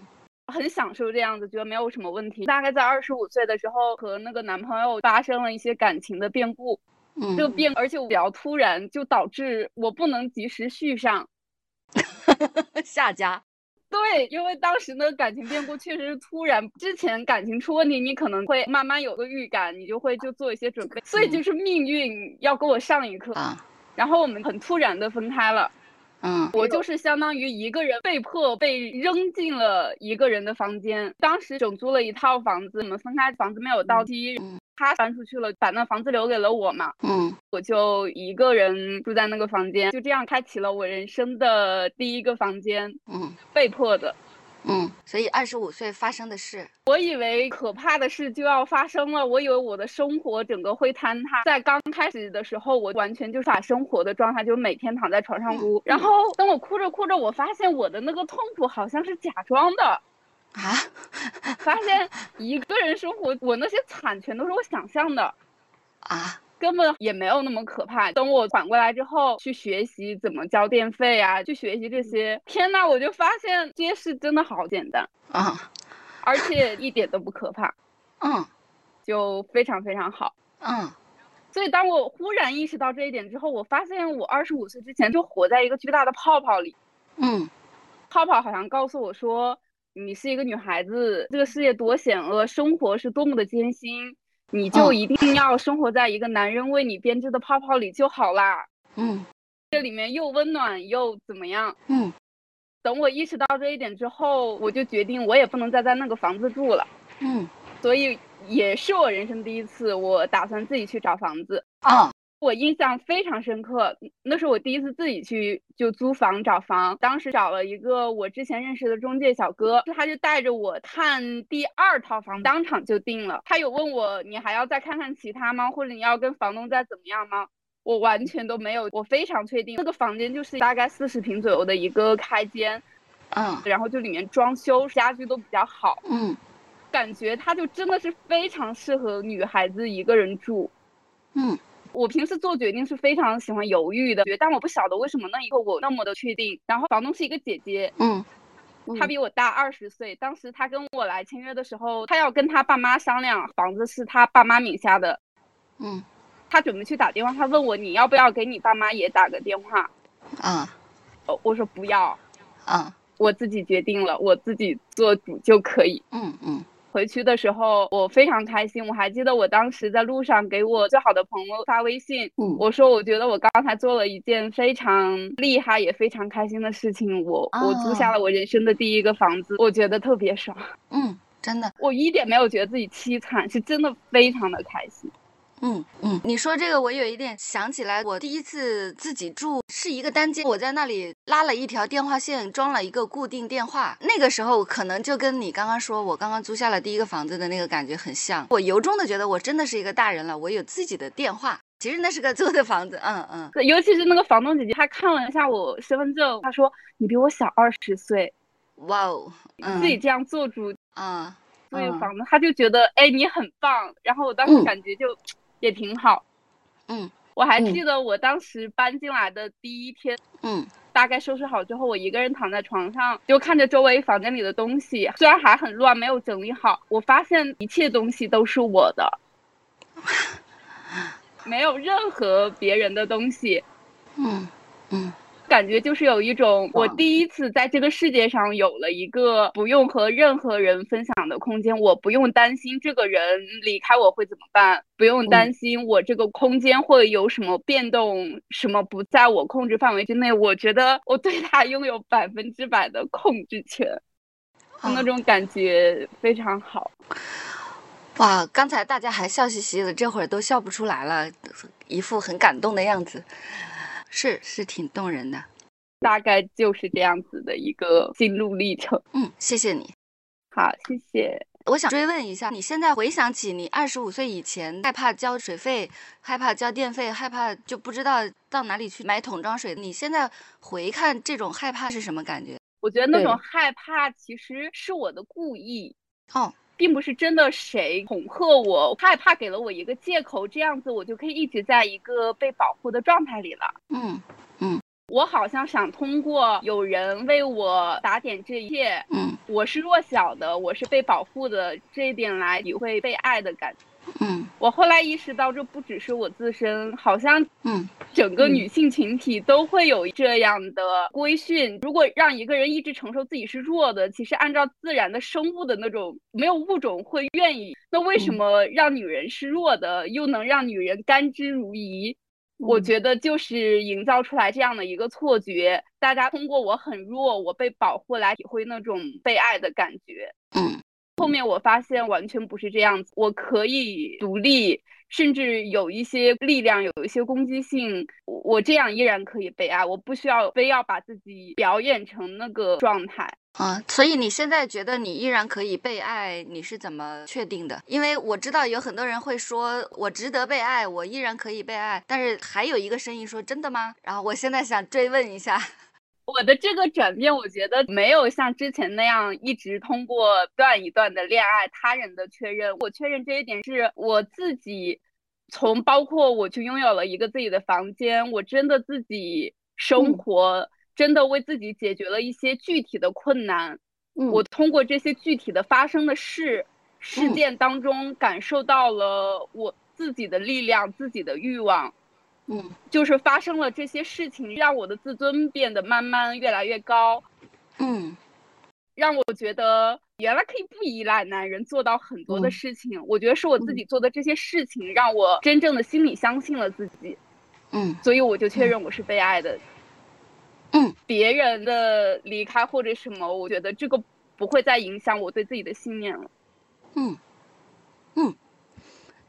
很享受这样子，觉得没有什么问题。大概在二十五岁的时候，和那个男朋友发生了一些感情的变故，嗯，这个变而且比较突然，就导致我不能及时续上。下家。对，因为当时那个感情变故确实是突然，之前感情出问题，你可能会慢慢有个预感，你就会就做一些准备，所以就是命运要给我上一课，啊然后我们很突然的分开了，嗯。我就是相当于一个人被迫被扔进了一个人的房间，当时整租了一套房子，我们分开，房子没有到期，嗯。他搬出去了，把那房子留给了我嘛，嗯。我就一个人住在那个房间，就这样开启了我人生的第一个房间，嗯。被迫的。嗯，所以二十五岁发生的事，我以为可怕的事就要发生了，我以为我的生活整个会坍塌。在刚开始的时候，我完全就是把生活的状态，就是每天躺在床上哭。然后等我哭着哭着，我发现我的那个痛苦好像是假装的，啊，发现一个人生活，我那些惨全都是我想象的。啊，根本也没有那么可怕。等我缓过来之后，去学习怎么交电费啊，去学习这些，天呐，我就发现这些事真的好简单，啊而且一点都不可怕，嗯。就非常非常好。嗯。所以当我忽然意识到这一点之后，我发现我二十五岁之前就活在一个巨大的泡泡里，嗯。泡泡好像告诉我说，你是一个女孩子，这个世界多险恶，生活是多么的艰辛，你就嗯一定要生活在一个男人为你编织的泡泡里就好啦。嗯这里面又温暖又怎么样？嗯等我意识到这一点之后，我就决定我也不能再在那个房子住了，嗯所以也是我人生第一次，我打算自己去找房子。啊我印象非常深刻，那是我第一次自己去就租房找房，当时找了一个我之前认识的中介小哥，他就带着我看第二套房，当场就定了。他有问我你还要再看看其他吗？或者你要跟房东再怎么样吗？我完全都没有，我非常确定那个房间就是大概四十平左右的一个开间，嗯然后就里面装修家具都比较好，嗯感觉它就真的是非常适合女孩子一个人住。嗯我平时做决定是非常喜欢犹豫的，但我不晓得为什么那一刻我那么的确定。然后房东是一个姐姐，嗯她比我大二十岁。当时她跟我来签约的时候，她要跟她爸妈商量，房子是她爸妈名下的。嗯她准备去打电话，她问我你要不要给你爸妈也打个电话？啊呃我说不要，啊我自己决定了，我自己做主就可以。嗯嗯回去的时候，我非常开心。我还记得我当时在路上给我最好的朋友发微信，嗯我说我觉得我刚才做了一件非常厉害也非常开心的事情，我我租下了我人生的第一个房子，我觉得特别爽。嗯，真的，我一点没有觉得自己凄惨，是真的非常的开心。嗯嗯，你说这个我有一点想起来，我第一次自己住是一个单间，我在那里拉了一条电话线，装了一个固定电话。那个时候可能就跟你刚刚说我刚刚租下了第一个房子的那个感觉很像，我由衷的觉得我真的是一个大人了，我有自己的电话。其实那是个租的房子，嗯嗯，尤其是那个房东姐姐，她看了一下我身份证，她说你比我小二十岁，哇哦，嗯自己这样做主啊，租一个嗯。房子，她就觉得哎你很棒，然后我当时嗯。感觉就也挺好。嗯我还嗯记得我当时搬进来的第一天，嗯大概收拾好之后，我一个人躺在床上，就看着周围房间里的东西，虽然还很乱，没有整理好，我发现一切东西都是我的，没有任何别人的东西。嗯嗯感觉就是有一种，我第一次在这个世界上有了一个不用和任何人分享的空间，我不用担心这个人离开我会怎么办，不用担心我这个空间会有什么变动，什么不在我控制范围之内。我觉得我对他拥有百分之百的控制权，那种感觉非常好。哇，刚才大家还笑嘻嘻的，这会儿都笑不出来了，一副很感动的样子，是是挺动人的。大概就是这样子的一个心路历程。嗯，谢谢你。好，谢谢。我想追问一下，你现在回想起你二十五岁以前害怕交水费、害怕交电费、害怕就不知道到哪里去买桶装水，你现在回看这种害怕是什么感觉？我觉得那种害怕其实是我的故意。哦，并不是真的谁恐吓我，害怕给了我一个借口，这样子我就可以一直在一个被保护的状态里了。嗯嗯我好像想通过有人为我打点这一切，嗯我是弱小的，我是被保护的这一点来体会被爱的感觉。嗯我后来意识到，这不只是我自身，好像嗯整个女性群体都会有这样的规训。如果让一个人一直承受自己是弱的，其实按照自然的生物的那种，没有物种会愿意。那为什么让女人是弱的，又能让女人甘之如饴？我觉得就是营造出来这样的一个错觉，大家通过我很弱，我被保护来体会那种被爱的感觉。嗯后面我发现完全不是这样子，我可以独立，甚至有一些力量，有一些攻击性，我这样依然可以被爱，我不需要非要把自己表演成那个状态。啊，所以你现在觉得你依然可以被爱，你是怎么确定的？因为我知道有很多人会说我值得被爱，我依然可以被爱，但是还有一个声音说真的吗？然后我现在想追问一下，我的这个转变，我觉得没有像之前那样一直通过断一段的恋爱、他人的确认。我确认这一点是我自己，从包括我去拥有了一个自己的房间，我真的自己生嗯活，真的为自己解决了一些具体的困难。嗯我通过这些具体的发生的事事嗯件当中，感受到了我自己的力量、自己的欲望。嗯就是发生了这些事情，让我的自尊变得慢慢越来越高，嗯让我觉得原来可以不依赖男人做到很多的嗯事情。我觉得是我自己做的这些事情，让我真正的心里相信了自己，嗯所以我就确认我是被爱的。嗯，别人的离开或者什么，我觉得这个不会再影响我对自己的信念了。嗯嗯，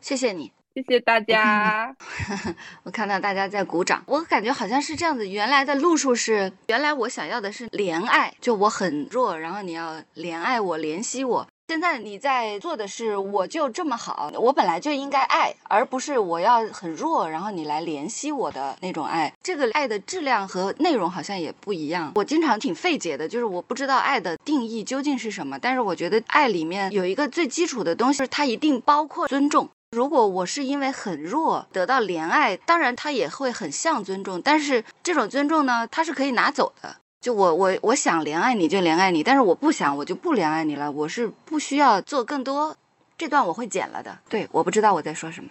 谢谢你。谢谢大家。我看到大家在鼓掌，我感觉好像是这样子。原来的路数是，原来我想要的是怜爱，就我很弱，然后你要怜爱我、怜惜我。现在你在做的是，我就这么好，我本来就应该爱，而不是我要很弱，然后你来怜惜我的那种爱。这个爱的质量和内容好像也不一样。我经常挺费解的，就是我不知道爱的定义究竟是什么，但是我觉得爱里面有一个最基础的东西，就是它一定包括尊重。如果我是因为很弱得到怜爱，当然他也会很像尊重，但是这种尊重呢，他是可以拿走的。就我我我想怜爱你就怜爱你，但是我不想我就不怜爱你了，我是不需要做更多。这段我会剪了的。对，我不知道我在说什么，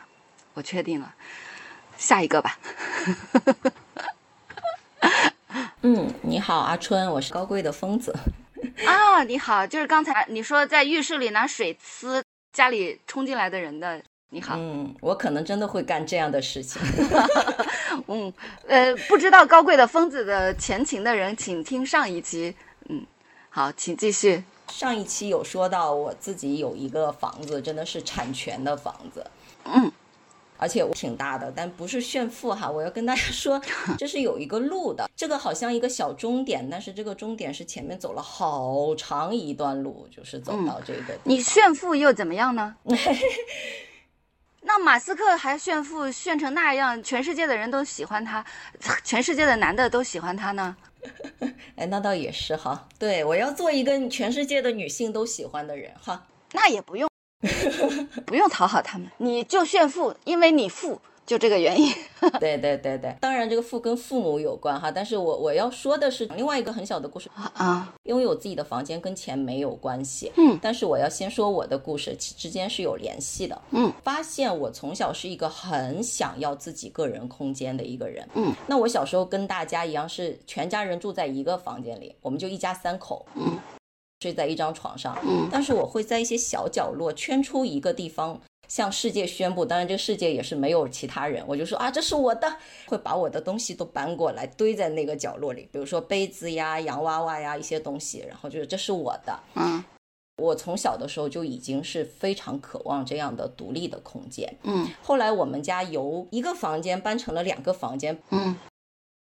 我确定了，下一个吧。嗯，你好，阿春，我是高贵的疯子。啊，你好，就是刚才你说在浴室里拿水呲家里冲进来的人的，你好。嗯，我可能真的会干这样的事情。嗯，呃，不知道高贵的疯子的前情的人，请听上一期。嗯，好，请继续。上一期有说到我自己有一个房子，真的是产权的房子。嗯。而且我挺大的，但不是炫富哈。我要跟大家说，这是有一个路的，这个好像一个小终点，但是这个终点是前面走了好长一段路，就是走到这个。你炫富又怎么样呢？那马斯克还炫富炫成那样，全世界的人都喜欢他，全世界的男的都喜欢他呢？哎，那倒也是哈。对我要做一个全世界的女性都喜欢的人哈。那也不用。不用讨好他们，你就炫富，因为你富，就这个原因。对对对对，当然这个父跟父母有关哈，但是我我要说的是另外一个很小的故事啊，因为我自己的房间跟钱没有关系，嗯，但是我要先说我的故事，之间是有联系的，嗯，发现我从小是一个很想要自己个人空间的一个人，嗯，那我小时候跟大家一样是全家人住在一个房间里，我们就一家三口，嗯。睡在一张床上，嗯，但是我会在一些小角落圈出一个地方，向世界宣布。当然，这个世界也是没有其他人，我就说啊，这是我的，会把我的东西都搬过来堆在那个角落里，比如说杯子呀、洋娃娃呀一些东西，然后就是这是我的。嗯，我从小的时候就已经是非常渴望这样的独立的空间。嗯，后来我们家由一个房间搬成了两个房间。嗯。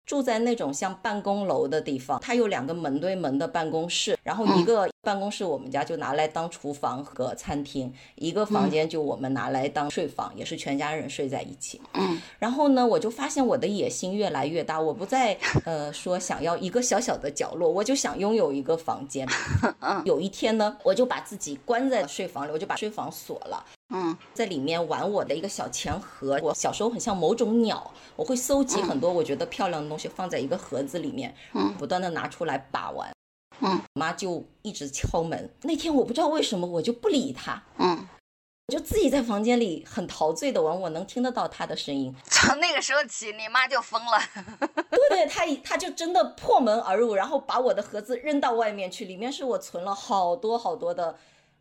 住在那种像办公楼的地方，它有两个门对门的办公室，然后一个办公室我们家就拿来当厨房和餐厅，一个房间就我们拿来当睡房，也是全家人睡在一起。嗯，然后呢，我就发现我的野心越来越大，我不再呃 说想要一个小小的角落，我就想拥有一个房间。有一天呢，我就把自己关在睡房里，我就把睡房锁了。嗯，在里面玩我的一个小钱盒。我小时候很像某种鸟，我会搜集很多我觉得漂亮的东西，放在一个盒子里面，嗯，不断的拿出来把玩。嗯，我妈就一直敲门。那天我不知道为什么，我就不理她。嗯，我就自己在房间里很陶醉的玩，我能听得到她的声音。从那个时候起，你妈就疯了。对对，她她就真的破门而入，然后把我的盒子扔到外面去，里面是我存了好多好多的。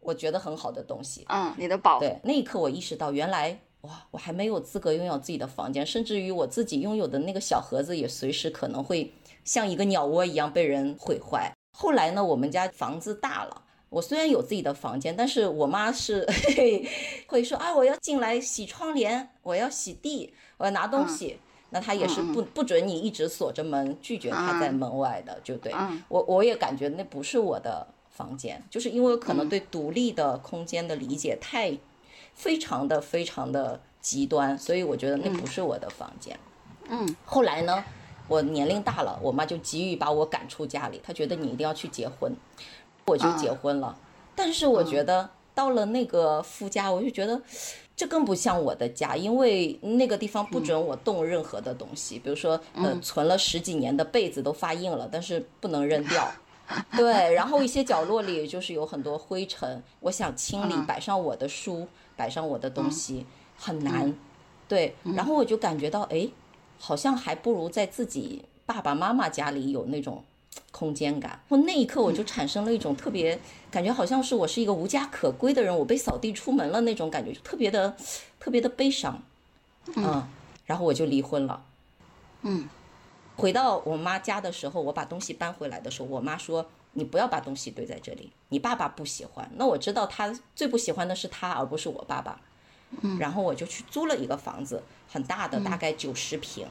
我觉得很好的东西，嗯，你的宝。对，那一刻我意识到，原来哇，我还没有资格拥有自己的房间，甚至于我自己拥有的那个小盒子也随时可能会像一个鸟窝一样被人毁坏。后来呢，我们家房子大了，我虽然有自己的房间，但是我妈是 会说啊，我要进来洗窗帘，我要洗地，我要拿东西，那她也是不不准你一直锁着门，拒绝她在门外的，就对我我也感觉那不是我的。房间就是因为我可能对独立的空间的理解太，非常的非常的极端，所以我觉得那不是我的房间。嗯，后来呢，我年龄大了，我妈就急于把我赶出家里，她觉得你一定要去结婚，我就结婚了。但是我觉得到了那个夫家，我就觉得这更不像我的家，因为那个地方不准我动任何的东西，比如说呃存了十几年的被子都发硬了，但是不能扔掉。对，然后一些角落里就是有很多灰尘，我想清理，摆上我的书，摆上我的东西很难。对，然后我就感觉到，哎，好像还不如在自己爸爸妈妈家里有那种空间感。我那一刻我就产生了一种特别感觉，好像是我是一个无家可归的人，我被扫地出门了那种感觉，就特别的特别的悲伤。嗯，然后我就离婚了。嗯。回到我妈家的时候，我把东西搬回来的时候，我妈说：“你不要把东西堆在这里，你爸爸不喜欢。”那我知道他最不喜欢的是他，而不是我爸爸。嗯，然后我就去租了一个房子，很大的，大概九十平。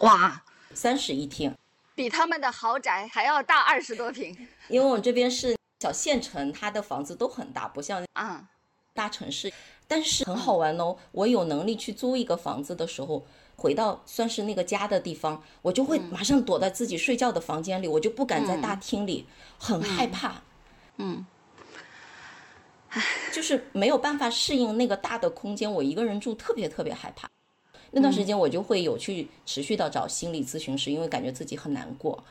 哇，三室一厅，比他们的豪宅还要大二十多平。因为我这边是小县城，它的房子都很大，不像啊大城市。但是很好玩哦，我有能力去租一个房子的时候。回到算是那个家的地方，我就会马上躲在自己睡觉的房间里，我就不敢在大厅里，很害怕。嗯，就是没有办法适应那个大的空间，我一个人住特别特别害怕。那段时间我就会有去持续的找心理咨询师，因为感觉自己很难过。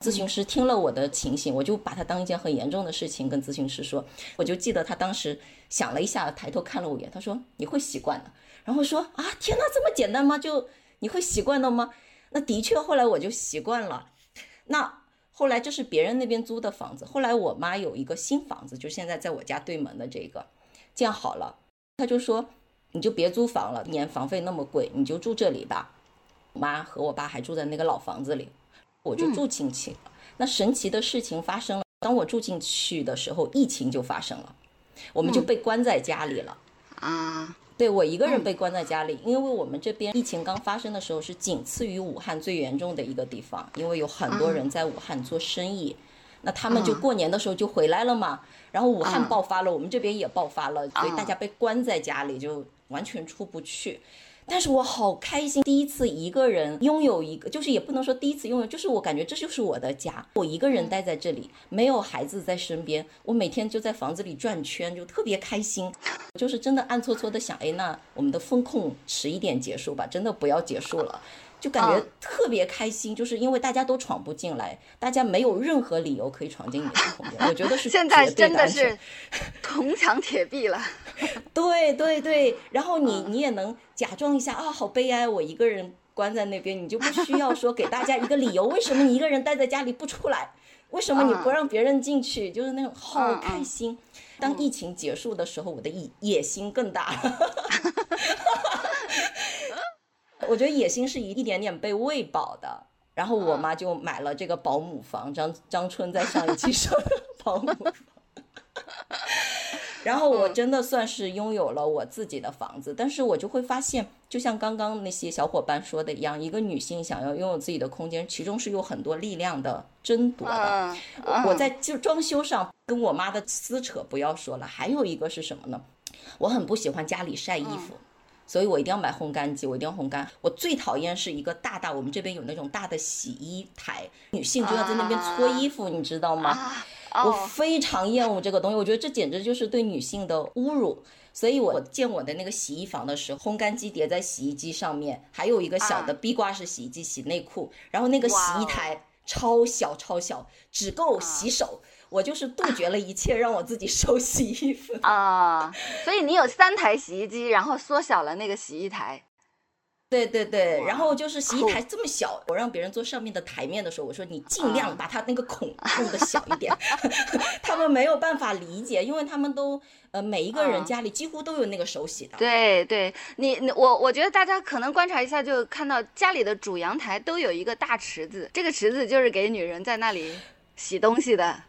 咨询师听了我的情形，我就把它当一件很严重的事情跟咨询师说。我就记得他当时想了一下，抬头看了我一眼，他说：“你会习惯的。”然后说啊，天哪，这么简单吗？就你会习惯的吗？那的确，后来我就习惯了。那后来这是别人那边租的房子，后来我妈有一个新房子，就现在在我家对门的这个，建好了，她就说你就别租房了，年房费那么贵，你就住这里吧。我妈和我爸还住在那个老房子里，我就住进去了。那神奇的事情发生了，当我住进去的时候，疫情就发生了，我们就被关在家里了。啊，对我一个人被关在家里，因为我们这边疫情刚发生的时候是仅次于武汉最严重的一个地方，因为有很多人在武汉做生意，那他们就过年的时候就回来了嘛。然后武汉爆发了，我们这边也爆发了，所以大家被关在家里，就完全出不去。但是我好开心，第一次一个人拥有一个，就是也不能说第一次拥有，就是我感觉这就是我的家，我一个人待在这里，没有孩子在身边，我每天就在房子里转圈，就特别开心，就是真的暗搓搓的想，哎，那我们的风控迟一点结束吧，真的不要结束了。就感觉特别开心，就是因为大家都闯不进来，大家没有任何理由可以闯进你的 空间。我觉得是现在真的是 铜墙铁壁了。对对对，然后你你也能假装一下啊，好悲哀，我一个人关在那边，你就不需要说给大家一个理由，为什么你一个人待在家里不出来？为什么你不让别人进去？就是那种好开心。当疫情结束的时候，我的野野心更大了。我觉得野心是一一点点被喂饱的。然后我妈就买了这个保姆房，张张春在上一期说的 保姆房。然后我真的算是拥有了我自己的房子，但是我就会发现，就像刚刚那些小伙伴说的一样，一个女性想要拥有自己的空间，其中是有很多力量的争夺的。我在就装修上跟我妈的撕扯不要说了，还有一个是什么呢？我很不喜欢家里晒衣服。所以我一定要买烘干机，我一定要烘干。我最讨厌是一个大大，我们这边有那种大的洗衣台，女性就要在那边搓衣服，你知道吗？啊我非常厌恶这个东西，我觉得这简直就是对女性的侮辱。所以我建我的那个洗衣房的时候，烘干机叠在洗衣机上面，还有一个小的壁挂式洗衣机洗内裤，然后那个洗衣台超小超小，只够洗手。我就是杜绝了一切让我自己手洗衣服。啊，所以你有三台洗衣机，然后缩小了那个洗衣台。对对对，然后就是洗衣台这么小，我让别人做上面的台面的时候，我说你尽量把它那个孔 弄得小一点，他们没有办法理解，因为他们都呃每一个人嗯家里几乎都有那个手洗的。对对，你你我我觉得大家可能观察一下，就看到家里的主阳台都有一个大池子，这个池子就是给女人在那里洗东西的。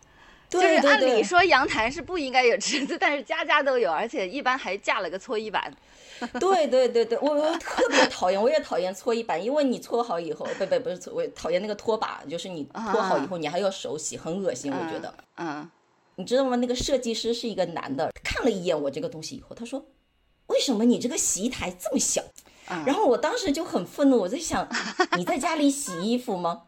就按理说阳台是不应该有池子，但是家家都有，而且一般还架了个搓衣板。对对对对，我我特别讨厌，我也讨厌搓衣板，因为你搓好以后，不不不是搓，我讨厌那个拖把，就是你拖好以后你还要手洗，很恶心，我觉得。嗯，你知道吗？那个设计师是一个男的，看了一眼我这个东西以后，他说：“为什么你这个洗衣台这么小？”嗯然后我当时就很愤怒，我在想，你在家里洗衣服吗？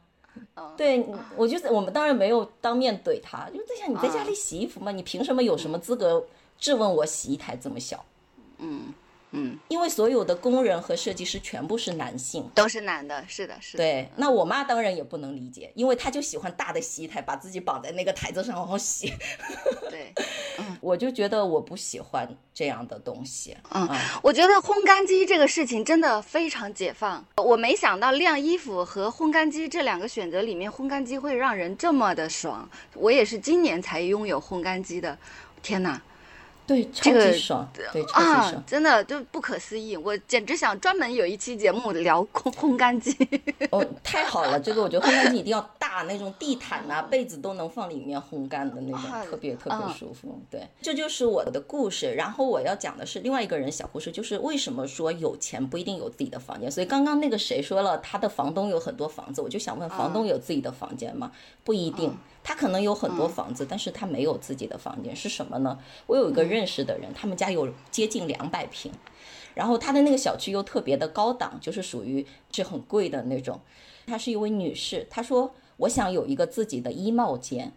嗯 对，我就我们当然没有当面怼他，就在想你在家嗯里洗衣服吗？你凭什么有什么资格质问我洗衣台这么小？嗯嗯，因为所有的工人和设计师全部是男性。都是男的，是的，是的。对，那我妈当然也不能理解，因为她就喜欢大的洗衣台，把自己绑在那个台子上然后洗。对，嗯我就觉得我不喜欢这样的东西。嗯啊我觉得烘干机这个事情真的非常解放。我没想到晾衣服和烘干机这两个选择里面，烘干机会让人这么的爽。我也是今年才拥有烘干机的，天哪！对，超这个级爽，对，超级啊爽。，真的就不可思议，我简直想专门有一期节目聊烘烘干机。哦，太好了，这个我觉得烘干机一定要 大，那种地毯呐、被子都能放里面烘干的那种啊，特别特别嗯舒服。对，这就是我的故事。然后我要讲的是另外一个人小故事，就是为什么说有钱不一定有自己的房间。所以刚刚那个谁说了，他的房东有很多房子，我就想问，房东有自己的房间吗？不一定。他可能有很多房子，但是他没有自己的房间，是什么呢？我有一个认识的人，他们家有接近两百平，然后他的那个小区又特别的高档，就是属于是很贵的那种。她是一位女士，她说我想有一个自己的衣帽间，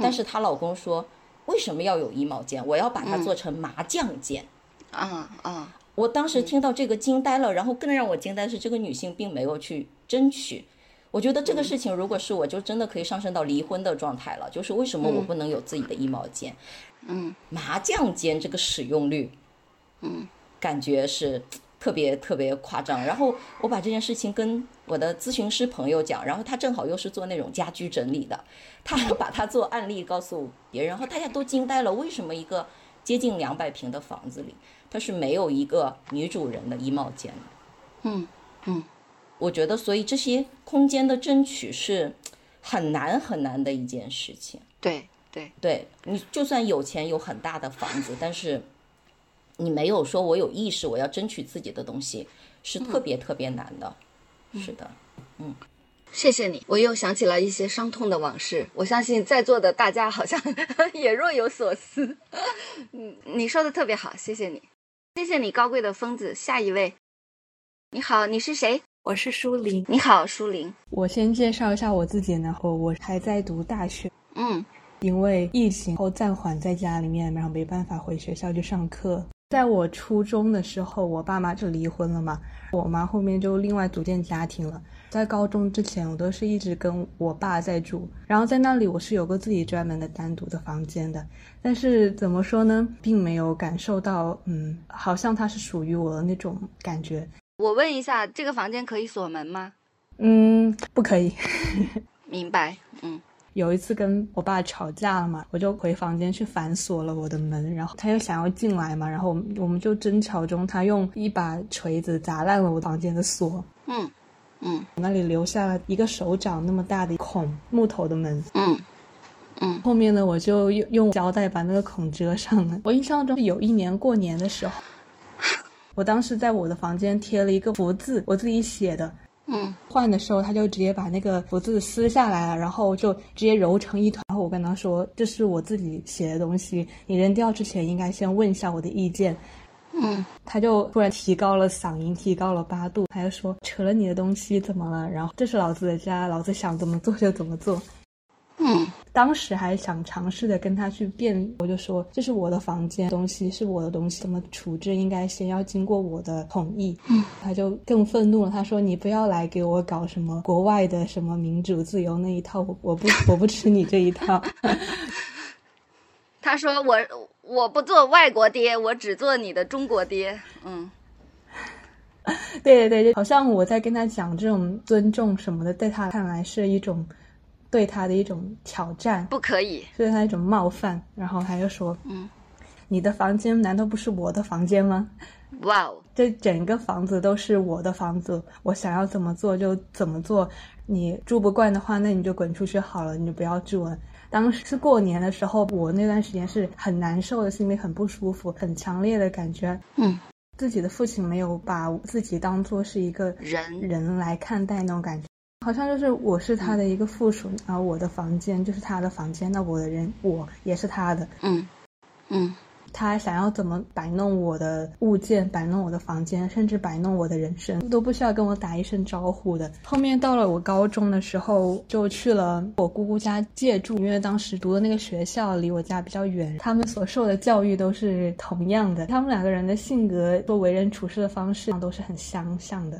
但是她老公说为什么要有衣帽间？我要把它做成麻将间。啊啊，我当时听到这个惊呆了，然后更让我惊呆的是，这个女性并没有去争取。我觉得这个事情如果是我，就真的可以上升到离婚的状态了。就是为什么我不能有自己的衣帽间？嗯，麻将间这个使用率，嗯，感觉是特别特别夸张。然后我把这件事情跟我的咨询师朋友讲，然后他正好又是做那种家居整理的，他把他做案例告诉别人，然后大家都惊呆了，为什么一个接近两百平的房子里，它是没有一个女主人的衣帽间的？嗯嗯，我觉得，所以这些空间的争取是很难很难的一件事情。对对，对你，就算有钱有很大的房子，但是你没有说我有意识，我要争取自己的东西，是特别特别难的。是的，嗯谢谢你，我又想起了一些伤痛的往事。我相信在座的大家好像 也若有所思。嗯，你说的特别好，谢谢你，谢谢你，高贵的疯子。下一位，你好，你是谁？我是舒林。你好，舒林。我先介绍一下我自己，然后我还在读大学，嗯因为疫情后暂缓在家里面，然后没办法回学校去上课。在我初中的时候，我爸妈就离婚了嘛，我妈后面就另外组建家庭了。在高中之前，我都是一直跟我爸在住，然后在那里我是有个自己专门的单独的房间的。但是怎么说呢，并没有感受到，嗯，好像它是属于我的那种感觉。我问一下，这个房间可以锁门吗？嗯，不可以。明白。嗯有一次跟我爸吵架了嘛，我就回房间去反锁了我的门，然后他又想要进来嘛，然后我们我们就争吵中，他用一把锤子砸烂了我房间的锁，嗯嗯那里留下了一个手掌那么大的孔，木头的门。嗯嗯后面呢，我就用用胶带把那个孔遮上了。我印象中有一年过年的时候，我当时在我的房间贴了一个福字，我自己写的。嗯换的时候，他就直接把那个福字撕下来了，然后就直接揉成一团。然后我跟他说：“这是我自己写的东西，你扔掉之前应该先问一下我的意见。”嗯他就突然提高了嗓音，提高了八度，他就说：“扯了你的东西怎么了？然后这是老子的家，老子想怎么做就怎么做。”嗯当时还想尝试的跟他去辩，我就说这是我的房间，东西是我的东西，怎么处置应该先要经过我的同意。嗯，他就更愤怒了，他说你不要来给我搞什么国外的什么民主自由那一套，我我不我不吃你这一套。他说我我不做外国爹，我只做你的中国爹。嗯对对对，好像我在跟他讲这种尊重什么的，在他看来是一种对他的一种挑战，不可以。是对他一种冒犯。然后他就说，嗯，你的房间难道不是我的房间吗？哇哦，这整个房子都是我的房子，我想要怎么做就怎么做。你住不惯的话，那你就滚出去好了，你就不要住了。当时是过年的时候，我那段时间是很难受的，心里很不舒服，很强烈的感觉。嗯，自己的父亲没有把自己当做是一个人人来看待那种感觉，好像就是我是他的一个附属，然后我的房间就是他的房间，那我的人我也是他的。嗯嗯他想要怎么摆弄我的物件，摆弄我的房间，甚至摆弄我的人生，都不需要跟我打一声招呼的。后面到了我高中的时候，就去了我姑姑家借住，因为当时读的那个学校离我家比较远，他们所受的教育都是同样的，他们两个人的性格、做为人处事的方式都是很相像的。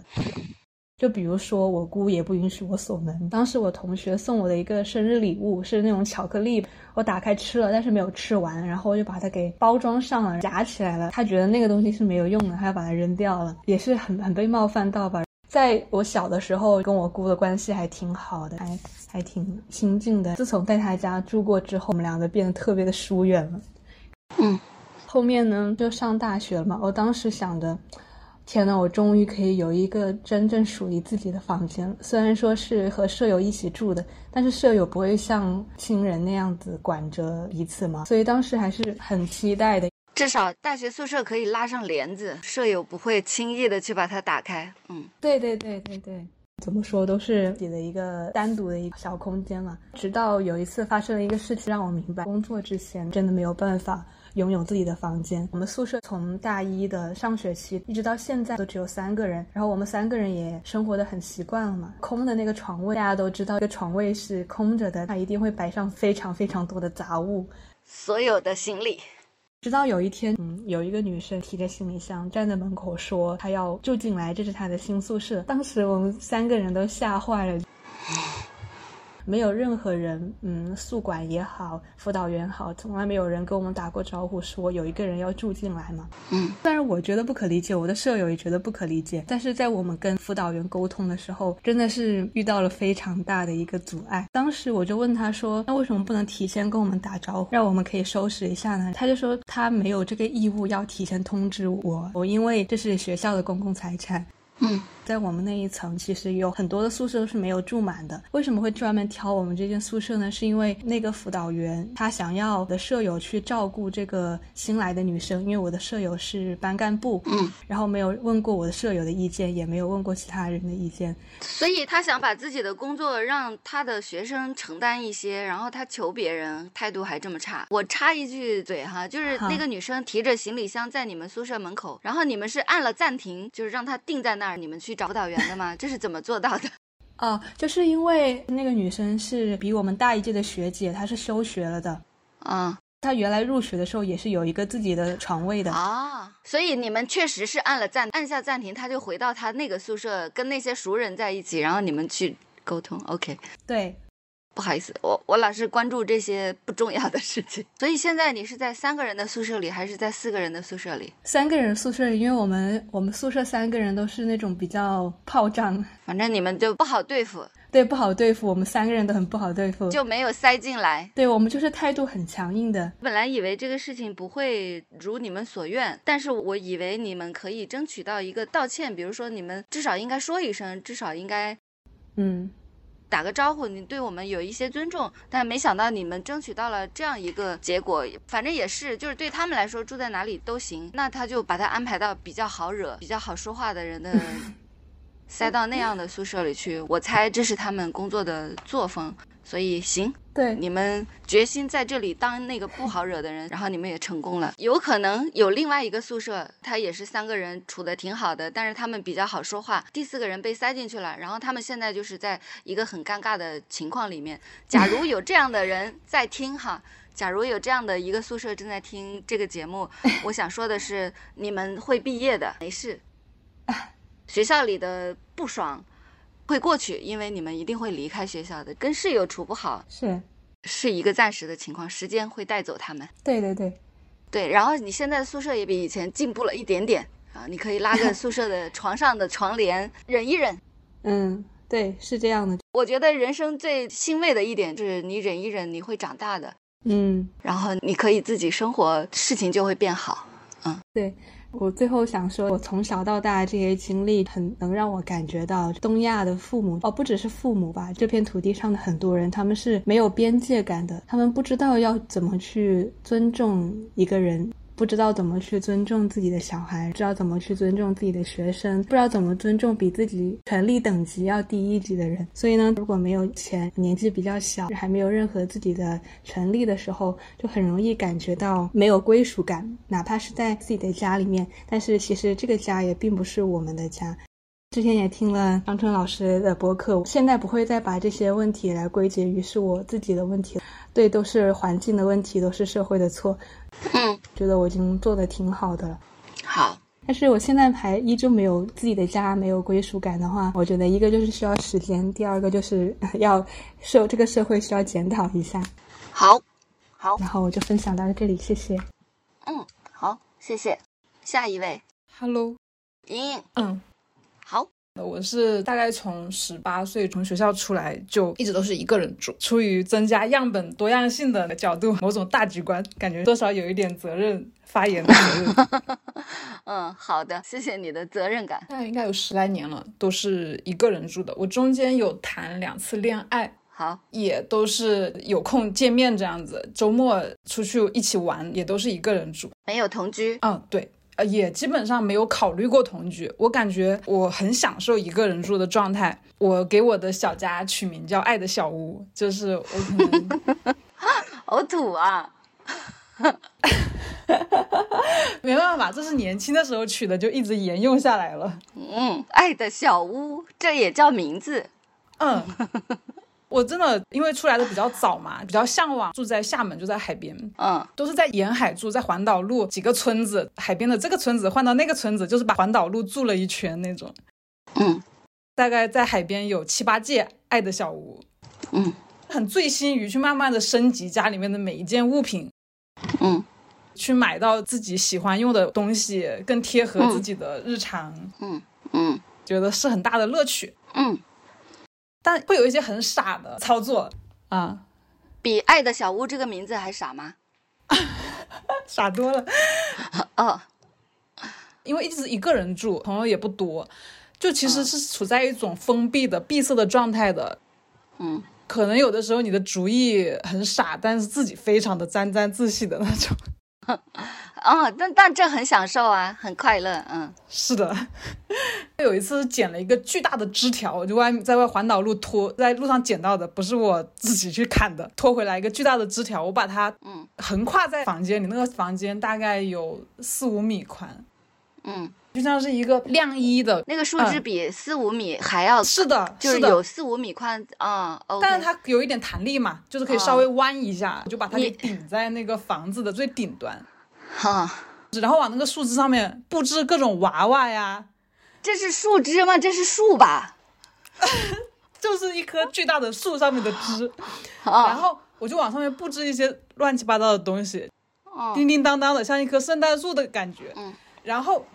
就比如说，我姑也不允许我锁门。当时我同学送我的一个生日礼物是那种巧克力，我打开吃了，但是没有吃完，然后我就把它给包装上了，夹起来了。他觉得那个东西是没有用的，他要把它扔掉了，也是很很被冒犯到吧。在我小的时候，跟我姑的关系还挺好的，还还挺亲近的。自从在他家住过之后，我们两个变得特别的疏远了。嗯，后面呢就上大学了嘛，我当时想着。天呐，我终于可以有一个真正属于自己的房间了。虽然说是和舍友一起住的，但是舍友不会像亲人那样子管着彼此嘛，所以当时还是很期待的。至少大学宿舍可以拉上帘子，舍友不会轻易的去把它打开。嗯，对对对对对，怎么说都是自己的一个单独的一个小空间嘛。直到有一次发生了一个事情，让我明白，工作之前真的没有办法。拥有自己的房间。我们宿舍从大一的上学期一直到现在都只有三个人，然后我们三个人也生活的很习惯了嘛。空的那个床位，大家都知道，这个床位是空着的，它一定会摆上非常非常多的杂物，所有的行李。直到有一天，嗯，有一个女生提着行李箱站在门口说她要住进来，这是她的新宿舍。当时我们三个人都吓坏了。没有任何人，嗯，宿管也好，辅导员好，从来没有人跟我们打过招呼，说有一个人要住进来嘛。嗯，虽然我觉得不可理解，我的舍友也觉得不可理解，但是在我们跟辅导员沟通的时候，真的是遇到了非常大的一个阻碍。当时我就问他说：“那为什么不能提前跟我们打招呼，让我们可以收拾一下呢？”他就说他没有这个义务要提前通知我，我因为这是学校的公共财产。嗯，在我们那一层，其实有很多的宿舍都是没有住满的。为什么会专门挑我们这间宿舍呢？是因为那个辅导员他想要的舍友去照顾这个新来的女生，因为我的舍友是班干部，嗯，然后没有问过我的舍友的意见，也没有问过其他人的意见，所以他想把自己的工作让他的学生承担一些，然后他求别人态度还这么差。我插一句嘴哈，就是那个女生提着行李箱在你们宿舍门口，然后你们是按了暂停，就是让她定在那儿。你们去找辅导员的吗？这是怎么做到的？哦，就是因为那个女生是比我们大一届的学姐，她是休学了的。啊，她原来入学的时候也是有一个自己的床位的啊，所以你们确实是按了暂，按下暂停，她就回到她那个宿舍，跟那些熟人在一起，然后你们去沟通。OK，对。不好意思，我我老是关注这些不重要的事情。所以现在你是在三个人的宿舍里，还是在四个人的宿舍里？三个人宿舍里，因为我们我们宿舍三个人都是那种比较炮仗，反正你们就不好对付。对，不好对付，我们三个人都很不好对付，就没有塞进来。对我们就是态度很强硬的。本来以为这个事情不会如你们所愿，但是我以为你们可以争取到一个道歉，比如说你们至少应该说一声，至少应该，嗯。打个招呼，你对我们有一些尊重，但没想到你们争取到了这样一个结果，反正也是，就是对他们来说住在哪里都行，那他就把他安排到比较好惹、比较好说话的人的，塞到那样的宿舍里去。我猜这是他们工作的作风。所以行，对你们决心在这里当那个不好惹的人，然后你们也成功了。有可能有另外一个宿舍，他也是三个人处的挺好的，但是他们比较好说话，第四个人被塞进去了，然后他们现在就是在一个很尴尬的情况里面。假如有这样的人在听哈，假如有这样的一个宿舍正在听这个节目，我想说的是，你们会毕业的，没事。学校里的不爽。会过去，因为你们一定会离开学校的。跟室友处不好是是一个暂时的情况，时间会带走他们。对对对，对。然后你现在宿舍也比以前进步了一点点啊，你可以拉个宿舍的 床上的床帘，忍一忍。嗯，对，是这样的。我觉得人生最欣慰的一点就是你忍一忍，你会长大的。嗯，然后你可以自己生活，事情就会变好。嗯，对。我最后想说，我从小到大这些经历，很能让我感觉到东亚的父母哦，不只是父母吧，这片土地上的很多人，他们是没有边界感的，他们不知道要怎么去尊重一个人。不知道怎么去尊重自己的小孩，不知道怎么去尊重自己的学生，不知道怎么尊重比自己权力等级要低一级的人。所以呢，如果没有钱，年纪比较小，还没有任何自己的权利的时候，就很容易感觉到没有归属感，哪怕是在自己的家里面。但是其实这个家也并不是我们的家。之前也听了张春老师的博客，现在不会再把这些问题来归结于是我自己的问题，对，都是环境的问题，都是社会的错。嗯，觉得我已经做的挺好的了。好，但是我现在还依旧没有自己的家，没有归属感的话，我觉得一个就是需要时间，第二个就是 要受这个社会需要检讨一下。好，好，然后我就分享到这里，谢谢。嗯，好，谢谢。下一位，Hello，莹莹，嗯。好，我是大概从十八岁从学校出来就一直都是一个人住，出于增加样本多样性的角度，某种大局观，感觉多少有一点责任发言的责任。嗯，好的，谢谢你的责任感。那应该有十来年了，都是一个人住的。我中间有谈两次恋爱，好，也都是有空见面这样子，周末出去一起玩，也都是一个人住，没有同居。嗯，对。呃，也基本上没有考虑过同居。我感觉我很享受一个人住的状态。我给我的小家取名叫“爱的小屋”，就是我可能 好土啊，没办法，这是年轻的时候取的，就一直沿用下来了。嗯，爱的小屋，这也叫名字。嗯。我真的因为出来的比较早嘛，比较向往住在厦门，就在海边，嗯，都是在沿海住，在环岛路几个村子，海边的这个村子换到那个村子，就是把环岛路住了一圈那种，嗯，大概在海边有七八届爱的小屋，嗯，很醉心于去慢慢的升级家里面的每一件物品，嗯。去买到自己喜欢用的东西，更贴合自己的日常，嗯。嗯。觉得是很大的乐趣。嗯，但会有一些很傻的操作啊，比《爱的小屋》这个名字还傻吗？傻多了。哦，因为一直一个人住，朋友也不多，就其实是处在一种封闭的、闭塞的状态的。嗯，可能有的时候你的主意很傻，但是自己非常的沾沾自喜的那种。哦，但但这很享受啊，很快乐。嗯是的，有一次捡了一个巨大的枝条，我就外在外环岛路拖，在路上捡到的，不是我自己去砍的，拖回来一个巨大的枝条，我把它嗯横跨在房间里，那个房间大概有四五米宽，嗯，就像是一个晾衣的，那个树枝嗯。比四五米还要，是的，就是的。有四五米宽啊。OK 但是它有一点弹力嘛，就是可以稍微弯一下，我就把它给顶在那个房子的最顶端，哈，然后往那个树枝上面布置各种娃娃呀，这是树枝吗？这是树吧？就是一棵巨大的树上面的枝，然啊，后我就往上面布置一些乱七八糟的东西，哦。叮叮当当的，像一棵圣诞树的感觉。嗯。然后，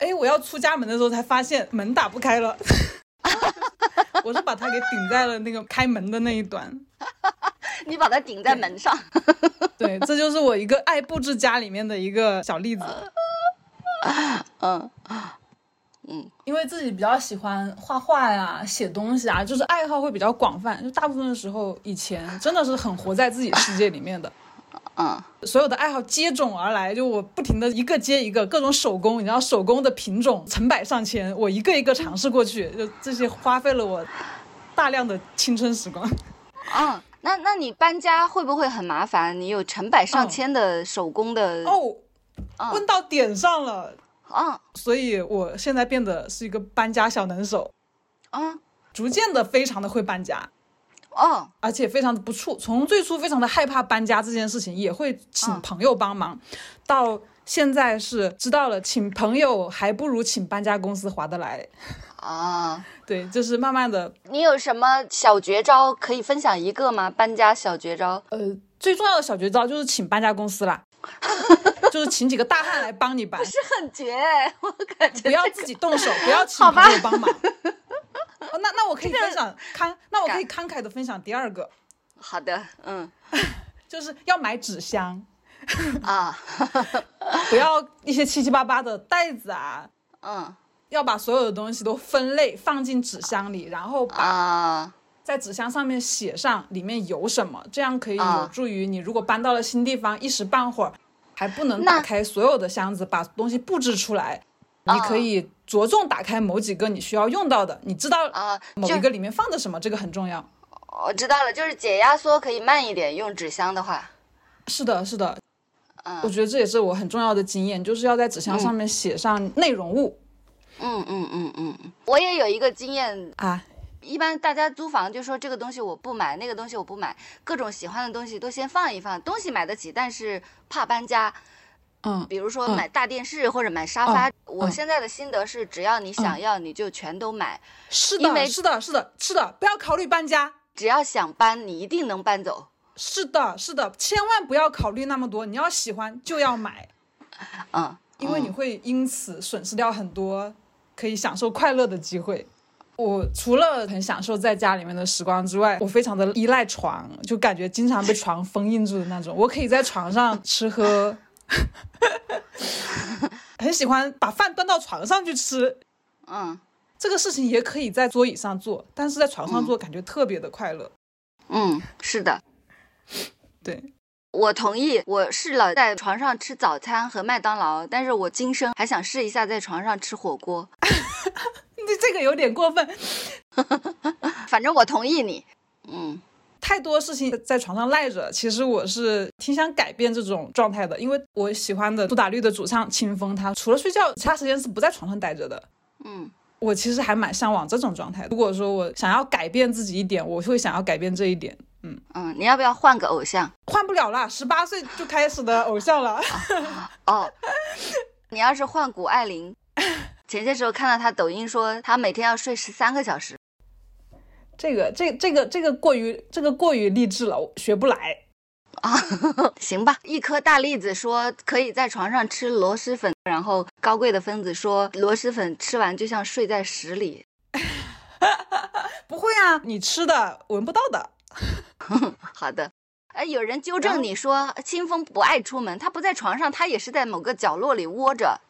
哎，我要出家门的时候才发现门打不开了，我是把它给顶在了那个开门的那一端。你把它顶在门上。对，这就是我一个爱布置家里面的一个小例子。嗯因为自己比较喜欢画画呀、写东西啊，就是爱好会比较广泛。就大部分的时候，以前真的是很活在自己世界里面的，嗯所有的爱好接踵而来，就我不停的一个接一个，各种手工，你知道手工的品种成百上千，我一个一个尝试过去，就这些花费了我 大量的青春时光。嗯，那那你搬家会不会很麻烦？你有成百上嗯千的手工的哦，嗯问到点上了，嗯所以我现在变得是一个搬家小能手，嗯逐渐的非常的会搬家。哦而且非常的不怵。从最初非常的害怕搬家这件事情，也会请嗯朋友帮忙，到现在是知道了，请朋友还不如请搬家公司划得来。啊，对，就是慢慢的，你有什么小绝招可以分享一个吗？搬家小绝招？呃，最重要的小绝招就是请搬家公司啦，就是请几个大汉来帮你搬，不是很绝，我感觉不要自己动手，不要请朋友帮忙。哦，那那我可以分享慷，那我可以慷慨的分享第二个，好的，嗯。就是要买纸箱，啊，不要一些七七八八的袋子啊，嗯。要把所有的东西都分类放进纸箱里，然后把啊，在纸箱上面写上里面有什么，这样可以啊有助于你如果搬到了新地方，一时半会儿还不能打开所有的箱子，把东西布置出来。你可以着重打开某几个你需要用到的，你知道啊某一个里面放的什么，这个很重要。我知道了，就是解压缩可以慢一点，用纸箱的话，是的，是的，嗯我觉得这也是我很重要的经验，就是要在纸箱上面写上内容物、嗯嗯嗯嗯，嗯我也有一个经验，啊。一般大家租房就说这个东西我不买，那个东西我不买，各种喜欢的东西都先放一放。东西买得起，但是怕搬家，嗯，比如说嗯买大电视或者买沙发。嗯我现在的心得是，只要你想要，你就全都买。是因为的，是的，是的，是的，不要考虑搬家。只要想搬，你一定能搬走。是的，是的，千万不要考虑那么多，你要喜欢就要买，嗯，因为你会因此损失掉很多可以享受快乐的机会。我除了很享受在家里面的时光之外，我非常的依赖床，就感觉经常被床封印住的那种。我可以在床上吃喝，很喜欢把饭端到床上去吃。嗯这个事情也可以在桌椅上做，但是在床上做感觉特别的快乐。嗯，是的，对，我同意。我试了在床上吃早餐和麦当劳，但是我今生还想试一下在床上吃火锅。这这个有点过分。反正我同意你。嗯太多事情在床上赖着，其实我是挺想改变这种状态的，因为我喜欢的苏打绿的主唱清风，他除了睡觉，其他时间是不在床上待着的。嗯我其实还蛮向往这种状态。如果说我想要改变自己一点，我会想要改变这一点。嗯，嗯，你要不要换个偶像？换不了啦，十八岁就开始的偶像了。哦，你要是换谷爱凌，前些时候看到她抖音说她每天要睡十三个小时。这个这这个这个过于这个过于励志了，我学不来。啊，行吧。一颗大栗子说可以在床上吃螺蛳粉，然后高贵的分子说螺蛳粉吃完就像睡在屎里。不会啊，你吃的闻不到的。好的。哎，有人纠正你说清风不爱出门，他不在床上，他也是在某个角落里窝着。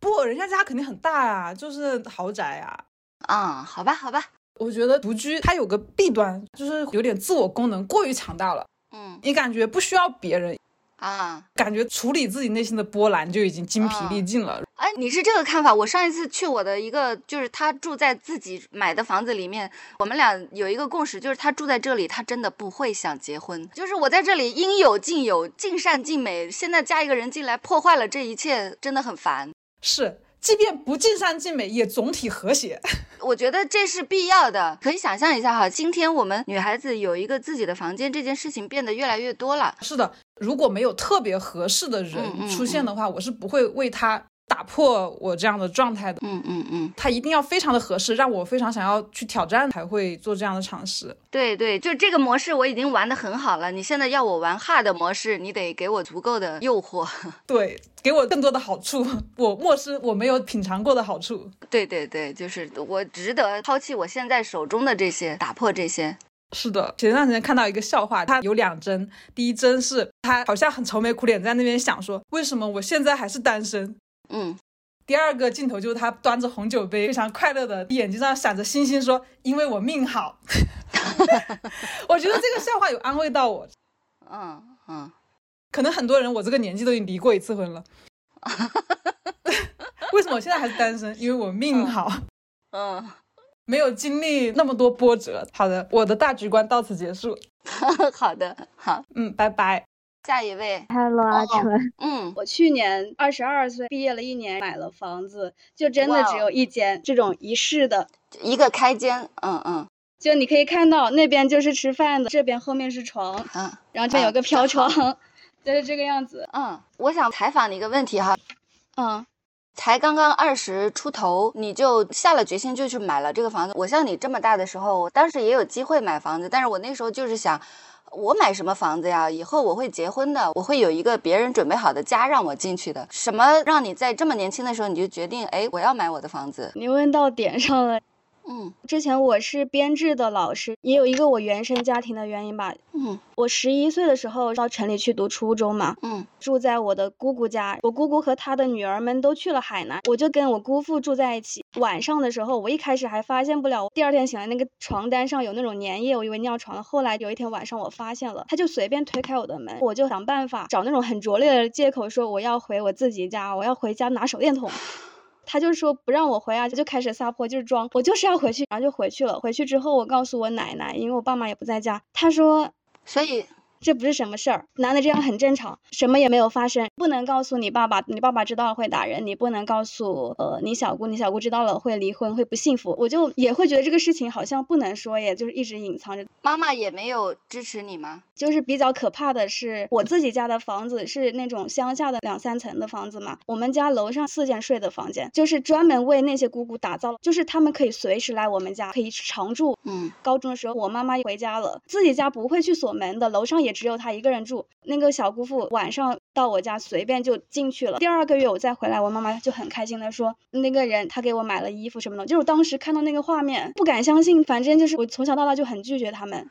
不，人家家肯定很大呀，就是豪宅呀。嗯，好吧，好吧。我觉得独居它有个弊端，就是有点自我功能过于强大了。嗯，你感觉不需要别人啊，感觉处理自己内心的波澜就已经精疲力尽了。哎，你是这个看法？我上一次去我的一个，就是他住在自己买的房子里面，我们俩有一个共识，就是他住在这里，他真的不会想结婚。就是我在这里应有尽有，尽善尽美，现在加一个人进来破坏了这一切，真的很烦。是。即便不尽善尽美，也总体和谐。我觉得这是必要的。可以想象一下哈，今天我们女孩子有一个自己的房间，这件事情变得越来越多了。是的，如果没有特别合适的人出现的话，我是不会为他。打破我这样的状态的，嗯嗯嗯，它一定要非常的合适，让我非常想要去挑战，才会做这样的尝试。对对，就这个模式我已经玩的很好了，你现在要我玩 hard 模式，你得给我足够的诱惑，对，给我更多的好处，我漠视我没有品尝过的好处。对对对，就是我值得抛弃我现在手中的这些，打破这些。是的，前段时间看到一个笑话，他有两针，第一针是他好像很愁眉苦脸在那边想说，为什么我现在还是单身。嗯，第二个镜头就是他端着红酒杯，非常快乐的，眼睛上闪着星星，说：“因为我命好。” 我觉得这个笑话有安慰到我。嗯嗯，可能很多人我这个年纪都已经离过一次婚了。为什么我现在还是单身？因为我命好。嗯，没有经历那么多波折。好的，我的大局观到此结束。好的，好，嗯，拜拜。下一位，Hello，阿纯。嗯，我去年二十二岁，毕业了一年，买了房子，就真的只有一间这种一室的，一个开间。嗯嗯，就你可以看到那边就是吃饭的，这边后面是床，嗯，然后这边有个飘窗，就是这个样子。嗯，我想采访你一个问题哈，嗯，才刚刚二十出头，你就下了决心就去买了这个房子。我像你这么大的时候，我当时也有机会买房子，但是我那时候就是想。我买什么房子呀？以后我会结婚的，我会有一个别人准备好的家让我进去的。什么让你在这么年轻的时候你就决定，哎，我要买我的房子？你问到点上了。嗯，之前我是编制的老师，也有一个我原生家庭的原因吧。嗯，我十一岁的时候到城里去读初中嘛。嗯，住在我的姑姑家，我姑姑和她的女儿们都去了海南，我就跟我姑父住在一起。晚上的时候，我一开始还发现不了，第二天醒来那个床单上有那种粘液，我以为尿床了。后来有一天晚上我发现了，他就随便推开我的门，我就想办法找那种很拙劣的借口说我要回我自己家，我要回家拿手电筒。他就说不让我回啊，就开始撒泼，就是装我就是要回去，然后就回去了。回去之后，我告诉我奶奶，因为我爸妈也不在家。他说，所以。这不是什么事儿，男的这样很正常，什么也没有发生。不能告诉你爸爸，你爸爸知道了会打人。你不能告诉呃你小姑，你小姑知道了会离婚，会不幸福。我就也会觉得这个事情好像不能说，也就是一直隐藏着。妈妈也没有支持你吗？就是比较可怕的是，我自己家的房子是那种乡下的两三层的房子嘛，我们家楼上四间睡的房间，就是专门为那些姑姑打造，就是他们可以随时来我们家，可以常住。嗯，高中的时候我妈妈回家了，自己家不会去锁门的，楼上也。只有她一个人住。那个小姑父晚上到我家随便就进去了。第二个月我再回来，我妈妈就很开心的说，那个人他给我买了衣服什么的。就是当时看到那个画面，不敢相信。反正就是我从小到大就很拒绝他们。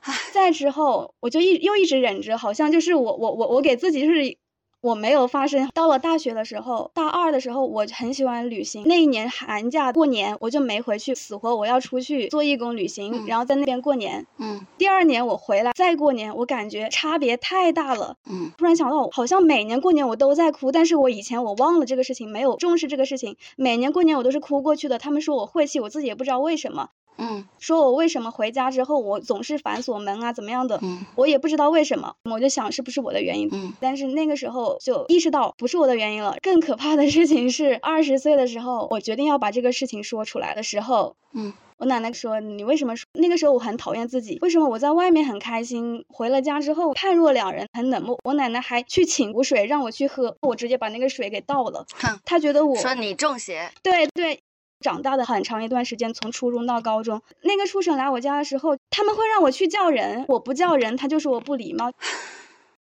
唉，再之后我就一又一直忍着，好像就是我我我我给自己就是。我没有发生。到了大学的时候，大二的时候，我很喜欢旅行。那一年寒假过年，我就没回去，死活我要出去做义工旅行，然后在那边过年。嗯。第二年我回来再过年，我感觉差别太大了。嗯。突然想到，好像每年过年我都在哭，但是我以前我忘了这个事情，没有重视这个事情。每年过年我都是哭过去的。他们说我晦气，我自己也不知道为什么。嗯，说我为什么回家之后我总是反锁门啊，怎么样的？嗯，我也不知道为什么，我就想是不是我的原因？嗯，但是那个时候就意识到不是我的原因了。更可怕的事情是，二十岁的时候，我决定要把这个事情说出来的时候，嗯，我奶奶说你为什么说？那个时候我很讨厌自己，为什么我在外面很开心，回了家之后判若两人，很冷漠。我奶奶还去请壶水让我去喝，我直接把那个水给倒了。哼，她觉得我说你中邪，对对。长大的很长一段时间，从初中到高中，那个畜生来我家的时候，他们会让我去叫人，我不叫人，他就说我不礼貌。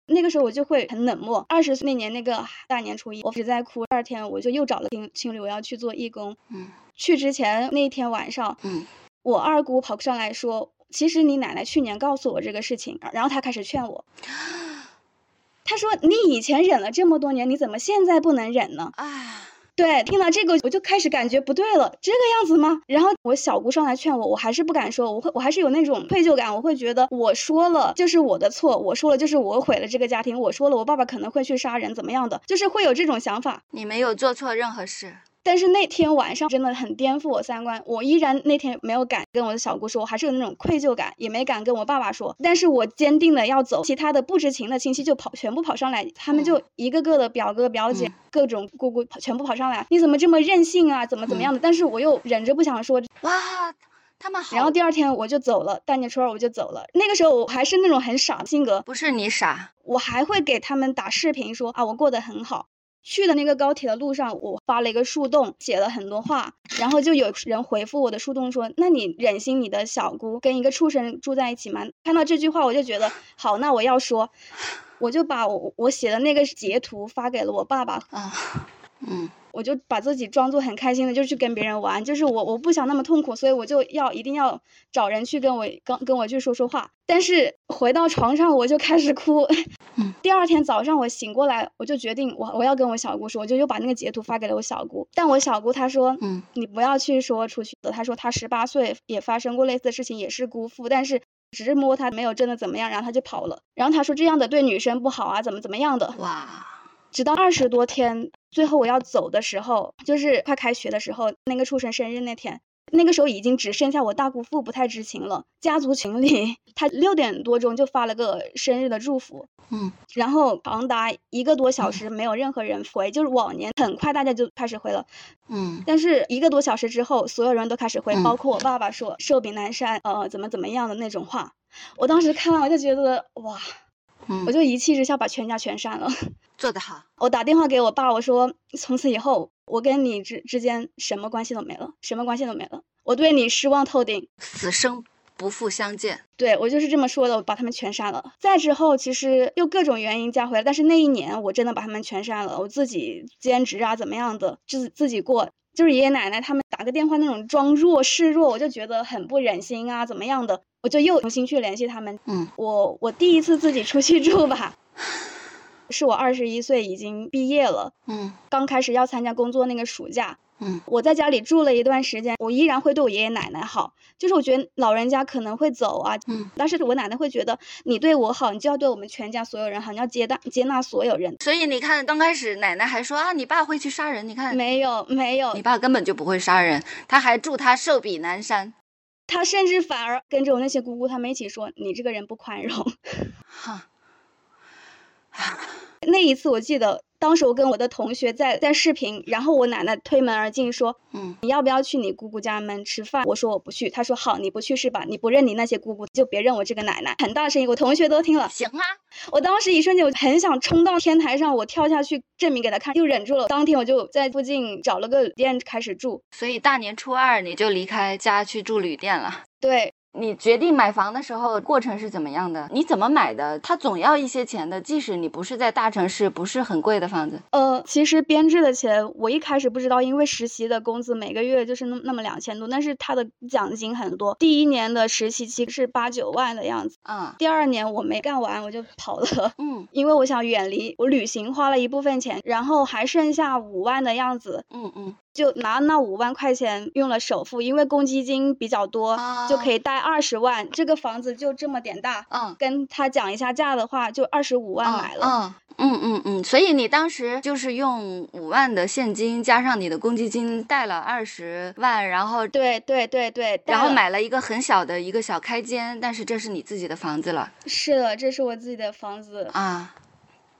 那个时候我就会很冷漠。二十岁那年那个大年初一，我一直在哭。第二天我就又找了青青旅，我要去做义工。嗯，去之前那一天晚上，嗯，我二姑跑上来说，其实你奶奶去年告诉我这个事情，然后她开始劝我。她说你以前忍了这么多年，你怎么现在不能忍呢？啊，对，听到这个我就开始感觉不对了，这个样子吗？然后我小姑上来劝我，我还是不敢说，我会我还是有那种愧疚感，我会觉得我说了就是我的错，我说了就是我毁了这个家庭，我说了我爸爸可能会去杀人怎么样的，就是会有这种想法。你没有做错任何事。但是那天晚上真的很颠覆我三观，我依然那天没有敢跟我的小姑说，我还是有那种愧疚感，也没敢跟我爸爸说。但是我坚定的要走，其他的不知情的亲戚就跑，全部跑上来，他们就一个个的表哥表姐、各种姑姑全部跑上来，你怎么这么任性啊？怎么怎么样的？但是我又忍着不想说。哇，他们好。然后第二天我就走了，大年初二我就走了。那个时候我还是那种很傻的性格，不是你傻，我还会给他们打视频说啊，我过得很好。去的那个高铁的路上，我发了一个树洞，写了很多话，然后就有人回复我的树洞说：“那你忍心你的小姑跟一个畜生住在一起吗？”看到这句话，我就觉得好，那我要说，我就把我我写的那个截图发给了我爸爸。啊，嗯。我就把自己装作很开心的，就去跟别人玩，就是我我不想那么痛苦，所以我就要一定要找人去跟我跟跟我去说说话。但是回到床上我就开始哭。第二天早上我醒过来，我就决定我我要跟我小姑说，我就又把那个截图发给了我小姑。但我小姑她说，嗯，你不要去说出去的。她说她十八岁也发生过类似的事情，也是姑父，但是只是摸她没有真的怎么样，然后她就跑了。然后她说这样的对女生不好啊，怎么怎么样的。哇。直到二十多天，最后我要走的时候，就是快开学的时候，那个畜生生日那天，那个时候已经只剩下我大姑父不太知情了。家族群里，他六点多钟就发了个生日的祝福，嗯，然后长达一个多小时没有任何人回，就是往年很快大家就开始回了，嗯，但是一个多小时之后，所有人都开始回，包括我爸爸说寿比南山，呃，怎么怎么样的那种话。我当时看完我就觉得哇。我就一气之下把全家全删了，做得好。我打电话给我爸，我说从此以后我跟你之之间什么关系都没了，什么关系都没了，我对你失望透顶，此生不复相见。对我就是这么说的，我把他们全删了。再之后其实又各种原因加回来，但是那一年我真的把他们全删了，我自己兼职啊怎么样的，自自己过，就是爷爷奶奶他们打个电话那种装弱示弱，我就觉得很不忍心啊怎么样的。我就又重新去联系他们。嗯，我我第一次自己出去住吧，是我二十一岁已经毕业了。嗯，刚开始要参加工作那个暑假。嗯，我在家里住了一段时间，我依然会对我爷爷奶奶好。就是我觉得老人家可能会走啊，嗯，但是我奶奶会觉得你对我好，你就要对我们全家所有人好，你要接纳接纳所有人。所以你看，刚开始奶奶还说啊，你爸会去杀人。你看，没有没有，你爸根本就不会杀人，他还祝他寿比南山。他甚至反而跟着我那些姑姑他们一起说：“你这个人不宽容。”哈，那一次我记得，当时我跟我的同学在在视频，然后我奶奶推门而进说：“嗯，你要不要去你姑姑家门吃饭？”我说：“我不去。”他说：“好，你不去是吧？你不认你那些姑姑，就别认我这个奶奶。”很大声音，我同学都听了。行啊，我当时一瞬间我很想冲到天台上，我跳下去证明给他看，又忍住了。当天我就在附近找了个旅店开始住。所以大年初二你就离开家去住旅店了。对。你决定买房的时候，过程是怎么样的？你怎么买的？他总要一些钱的，即使你不是在大城市，不是很贵的房子。呃，其实编制的钱我一开始不知道，因为实习的工资每个月就是那那么两千多，但是他的奖金很多。第一年的实习期是八九万的样子，嗯，第二年我没干完我就跑了，嗯，因为我想远离，我旅行花了一部分钱，然后还剩下五万的样子，嗯嗯。就拿那五万块钱用了首付，因为公积金比较多，就可以贷二十万。这个房子就这么点大，嗯，跟他讲一下价的话，就二十五万买了。嗯嗯嗯，所以你当时就是用五万的现金加上你的公积金贷了二十万，然后对对对对，然后买了一个很小的一个小开间，但是这是你自己的房子了。是的，这是我自己的房子啊，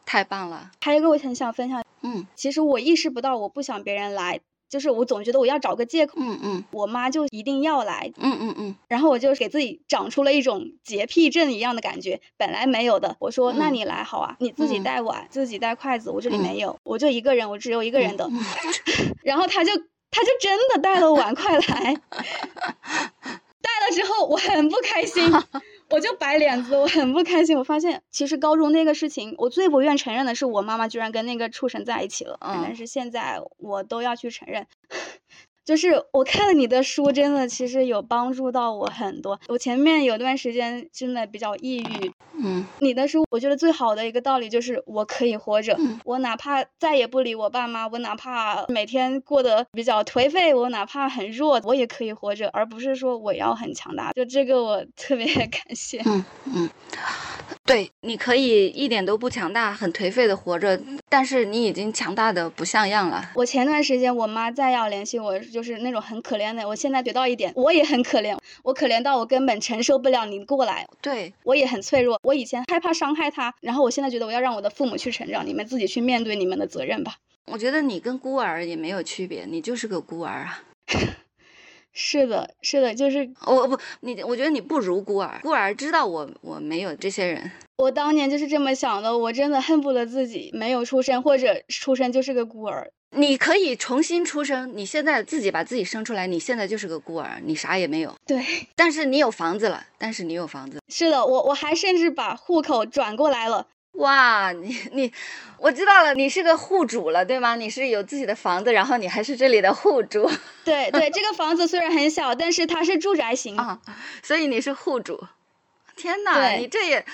太棒了。还有一个我很想分享，嗯，其实我意识不到，我不想别人来。就是我总觉得我要找个借口，嗯嗯，我妈就一定要来，嗯嗯嗯，然后我就给自己长出了一种洁癖症一样的感觉，本来没有的。我说那你来好啊，你自己带碗，自己带筷子，我这里没有，我就一个人，我只有一个人的。然后他就他就真的带了碗筷来，带了之后我很不开心，我就摆脸子，我很不开心。我发现其实高中那个事情，我最不愿承认的是我妈妈居然跟那个畜生在一起了，嗯但是现在我都要去承认。就是我看了你的书，真的其实有帮助到我很多。我前面有段时间真的比较抑郁，嗯你的书，我觉得最好的一个道理就是我可以活着，嗯我哪怕再也不理我爸妈，我哪怕每天过得比较颓废，我哪怕很弱，我也可以活着，而不是说我要很强大。就这个我特别 感谢。嗯嗯，对，你可以一点都不强大，很颓废的活着，但是你已经强大的不像样了。我前段时间我妈再要联系我，就是那种很可怜的。我现在得到一点，我也很可怜，我可怜到我根本承受不了你过来，对，我也很脆弱。我以前害怕伤害他，然后我现在觉得我要让我的父母去成长，你们自己去面对你们的责任吧。我觉得你跟孤儿也没有区别，你就是个孤儿啊。是的，是的，就是我不，你我觉得你不如孤儿，孤儿知道我我没有这些人。我当年就是这么想的，我真的恨不得自己没有出生，或者出生就是个孤儿。你可以重新出生，你现在自己把自己生出来，你现在就是个孤儿，你啥也没有。对，但是你有房子了，但是你有房子。是的，我我还甚至把户口转过来了。哇，你你，我知道了，你是个户主了，对吗？你是有自己的房子，然后你还是这里的户主。对对，这个房子虽然很小，但是它是住宅型啊，所以你是户主。天哪，对你这也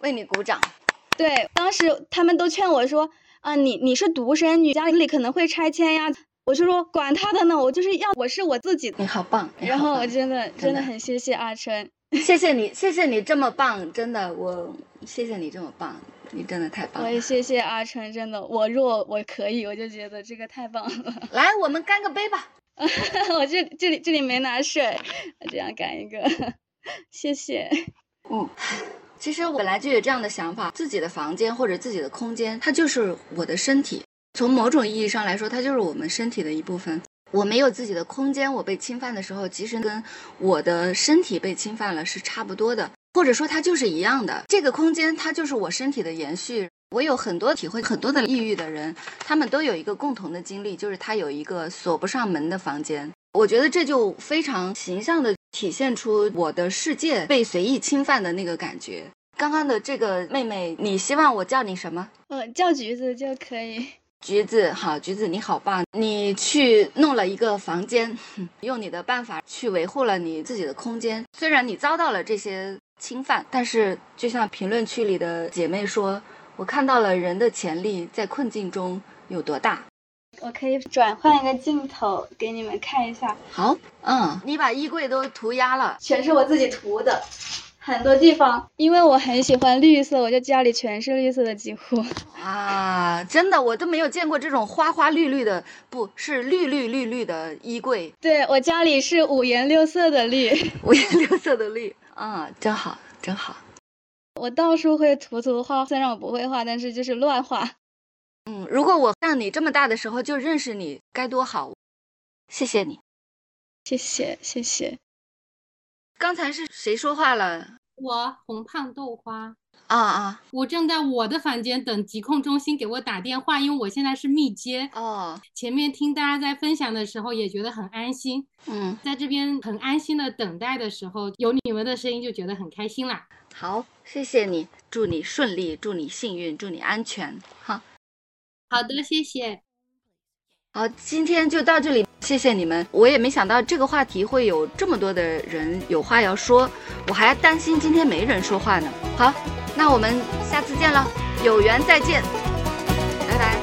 为你鼓掌。对，当时他们都劝我说啊，你你是独生女，家里可能会拆迁呀。我就说管他的呢，我就是要我是我自己。你好棒！然后我真的真的真的很谢谢阿春，谢谢你，谢谢你这么棒，真的，我谢谢你这么棒，你真的太棒了。我也谢谢阿春，真的，我若我可以，我就觉得这个太棒了。来，我们干个杯吧。我这这里这里没拿水，这样干一个，谢谢。嗯，其实我本来就有这样的想法，自己的房间或者自己的空间，它就是我的身体。从某种意义上来说，它就是我们身体的一部分。我没有自己的空间，我被侵犯的时候，其实跟我的身体被侵犯了是差不多的，或者说它就是一样的。这个空间它就是我身体的延续。我有很多体会很多的抑郁的人，他们都有一个共同的经历，就是他有一个锁不上门的房间。我觉得这就非常形象的体现出我的世界被随意侵犯的那个感觉。刚刚的这个妹妹，你希望我叫你什么？呃，叫橘子就可以。橘子，好，橘子你好棒！你去弄了一个房间，用你的办法去维护了你自己的空间。虽然你遭到了这些侵犯，但是就像评论区里的姐妹说，我看到了人的潜力在困境中有多大。我可以转换一个镜头给你们看一下，好，嗯，你把衣柜都涂鸦了，全是我自己涂的，很多地方，因为我很喜欢绿色，我就家里全是绿色的，几乎。啊，真的，我都没有见过这种花花绿绿的，不是绿绿绿绿的衣柜，对我家里是五颜六色的绿，五颜六色的绿，啊，真好，真好。我到处会涂涂画，虽然我不会画，但是就是乱画。嗯，如果我像你这么大的时候就认识你，该多好！谢谢你，谢谢谢谢。刚才是谁说话了？我红胖豆花，啊啊，我正在我的房间等疾控中心给我打电话，因为我现在是密接。哦，前面听大家在分享的时候也觉得很安心，嗯，在这边很安心的等待的时候，有你们的声音就觉得很开心啦。好，谢谢你，祝你顺利，祝你幸运，祝你安全，哈。好的，谢谢。好，今天就到这里，谢谢你们。我也没想到这个话题会有这么多的人有话要说，我还担心今天没人说话呢。好，那我们下次见了，有缘再见，拜拜。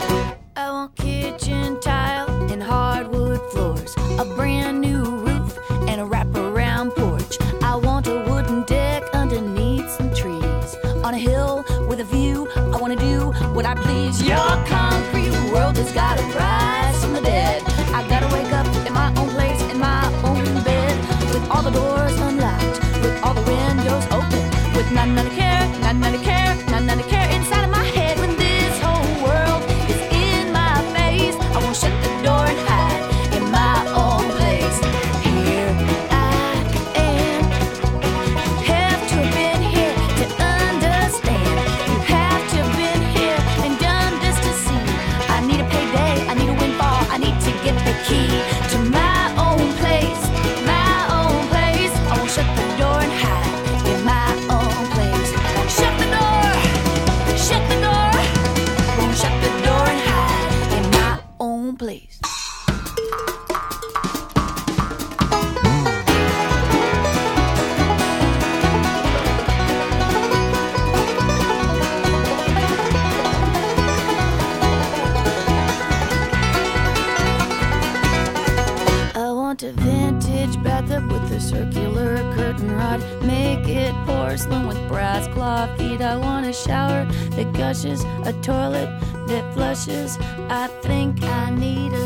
Porcelain with brass claw feet. I want a shower that gushes, a toilet that flushes. I think I need a.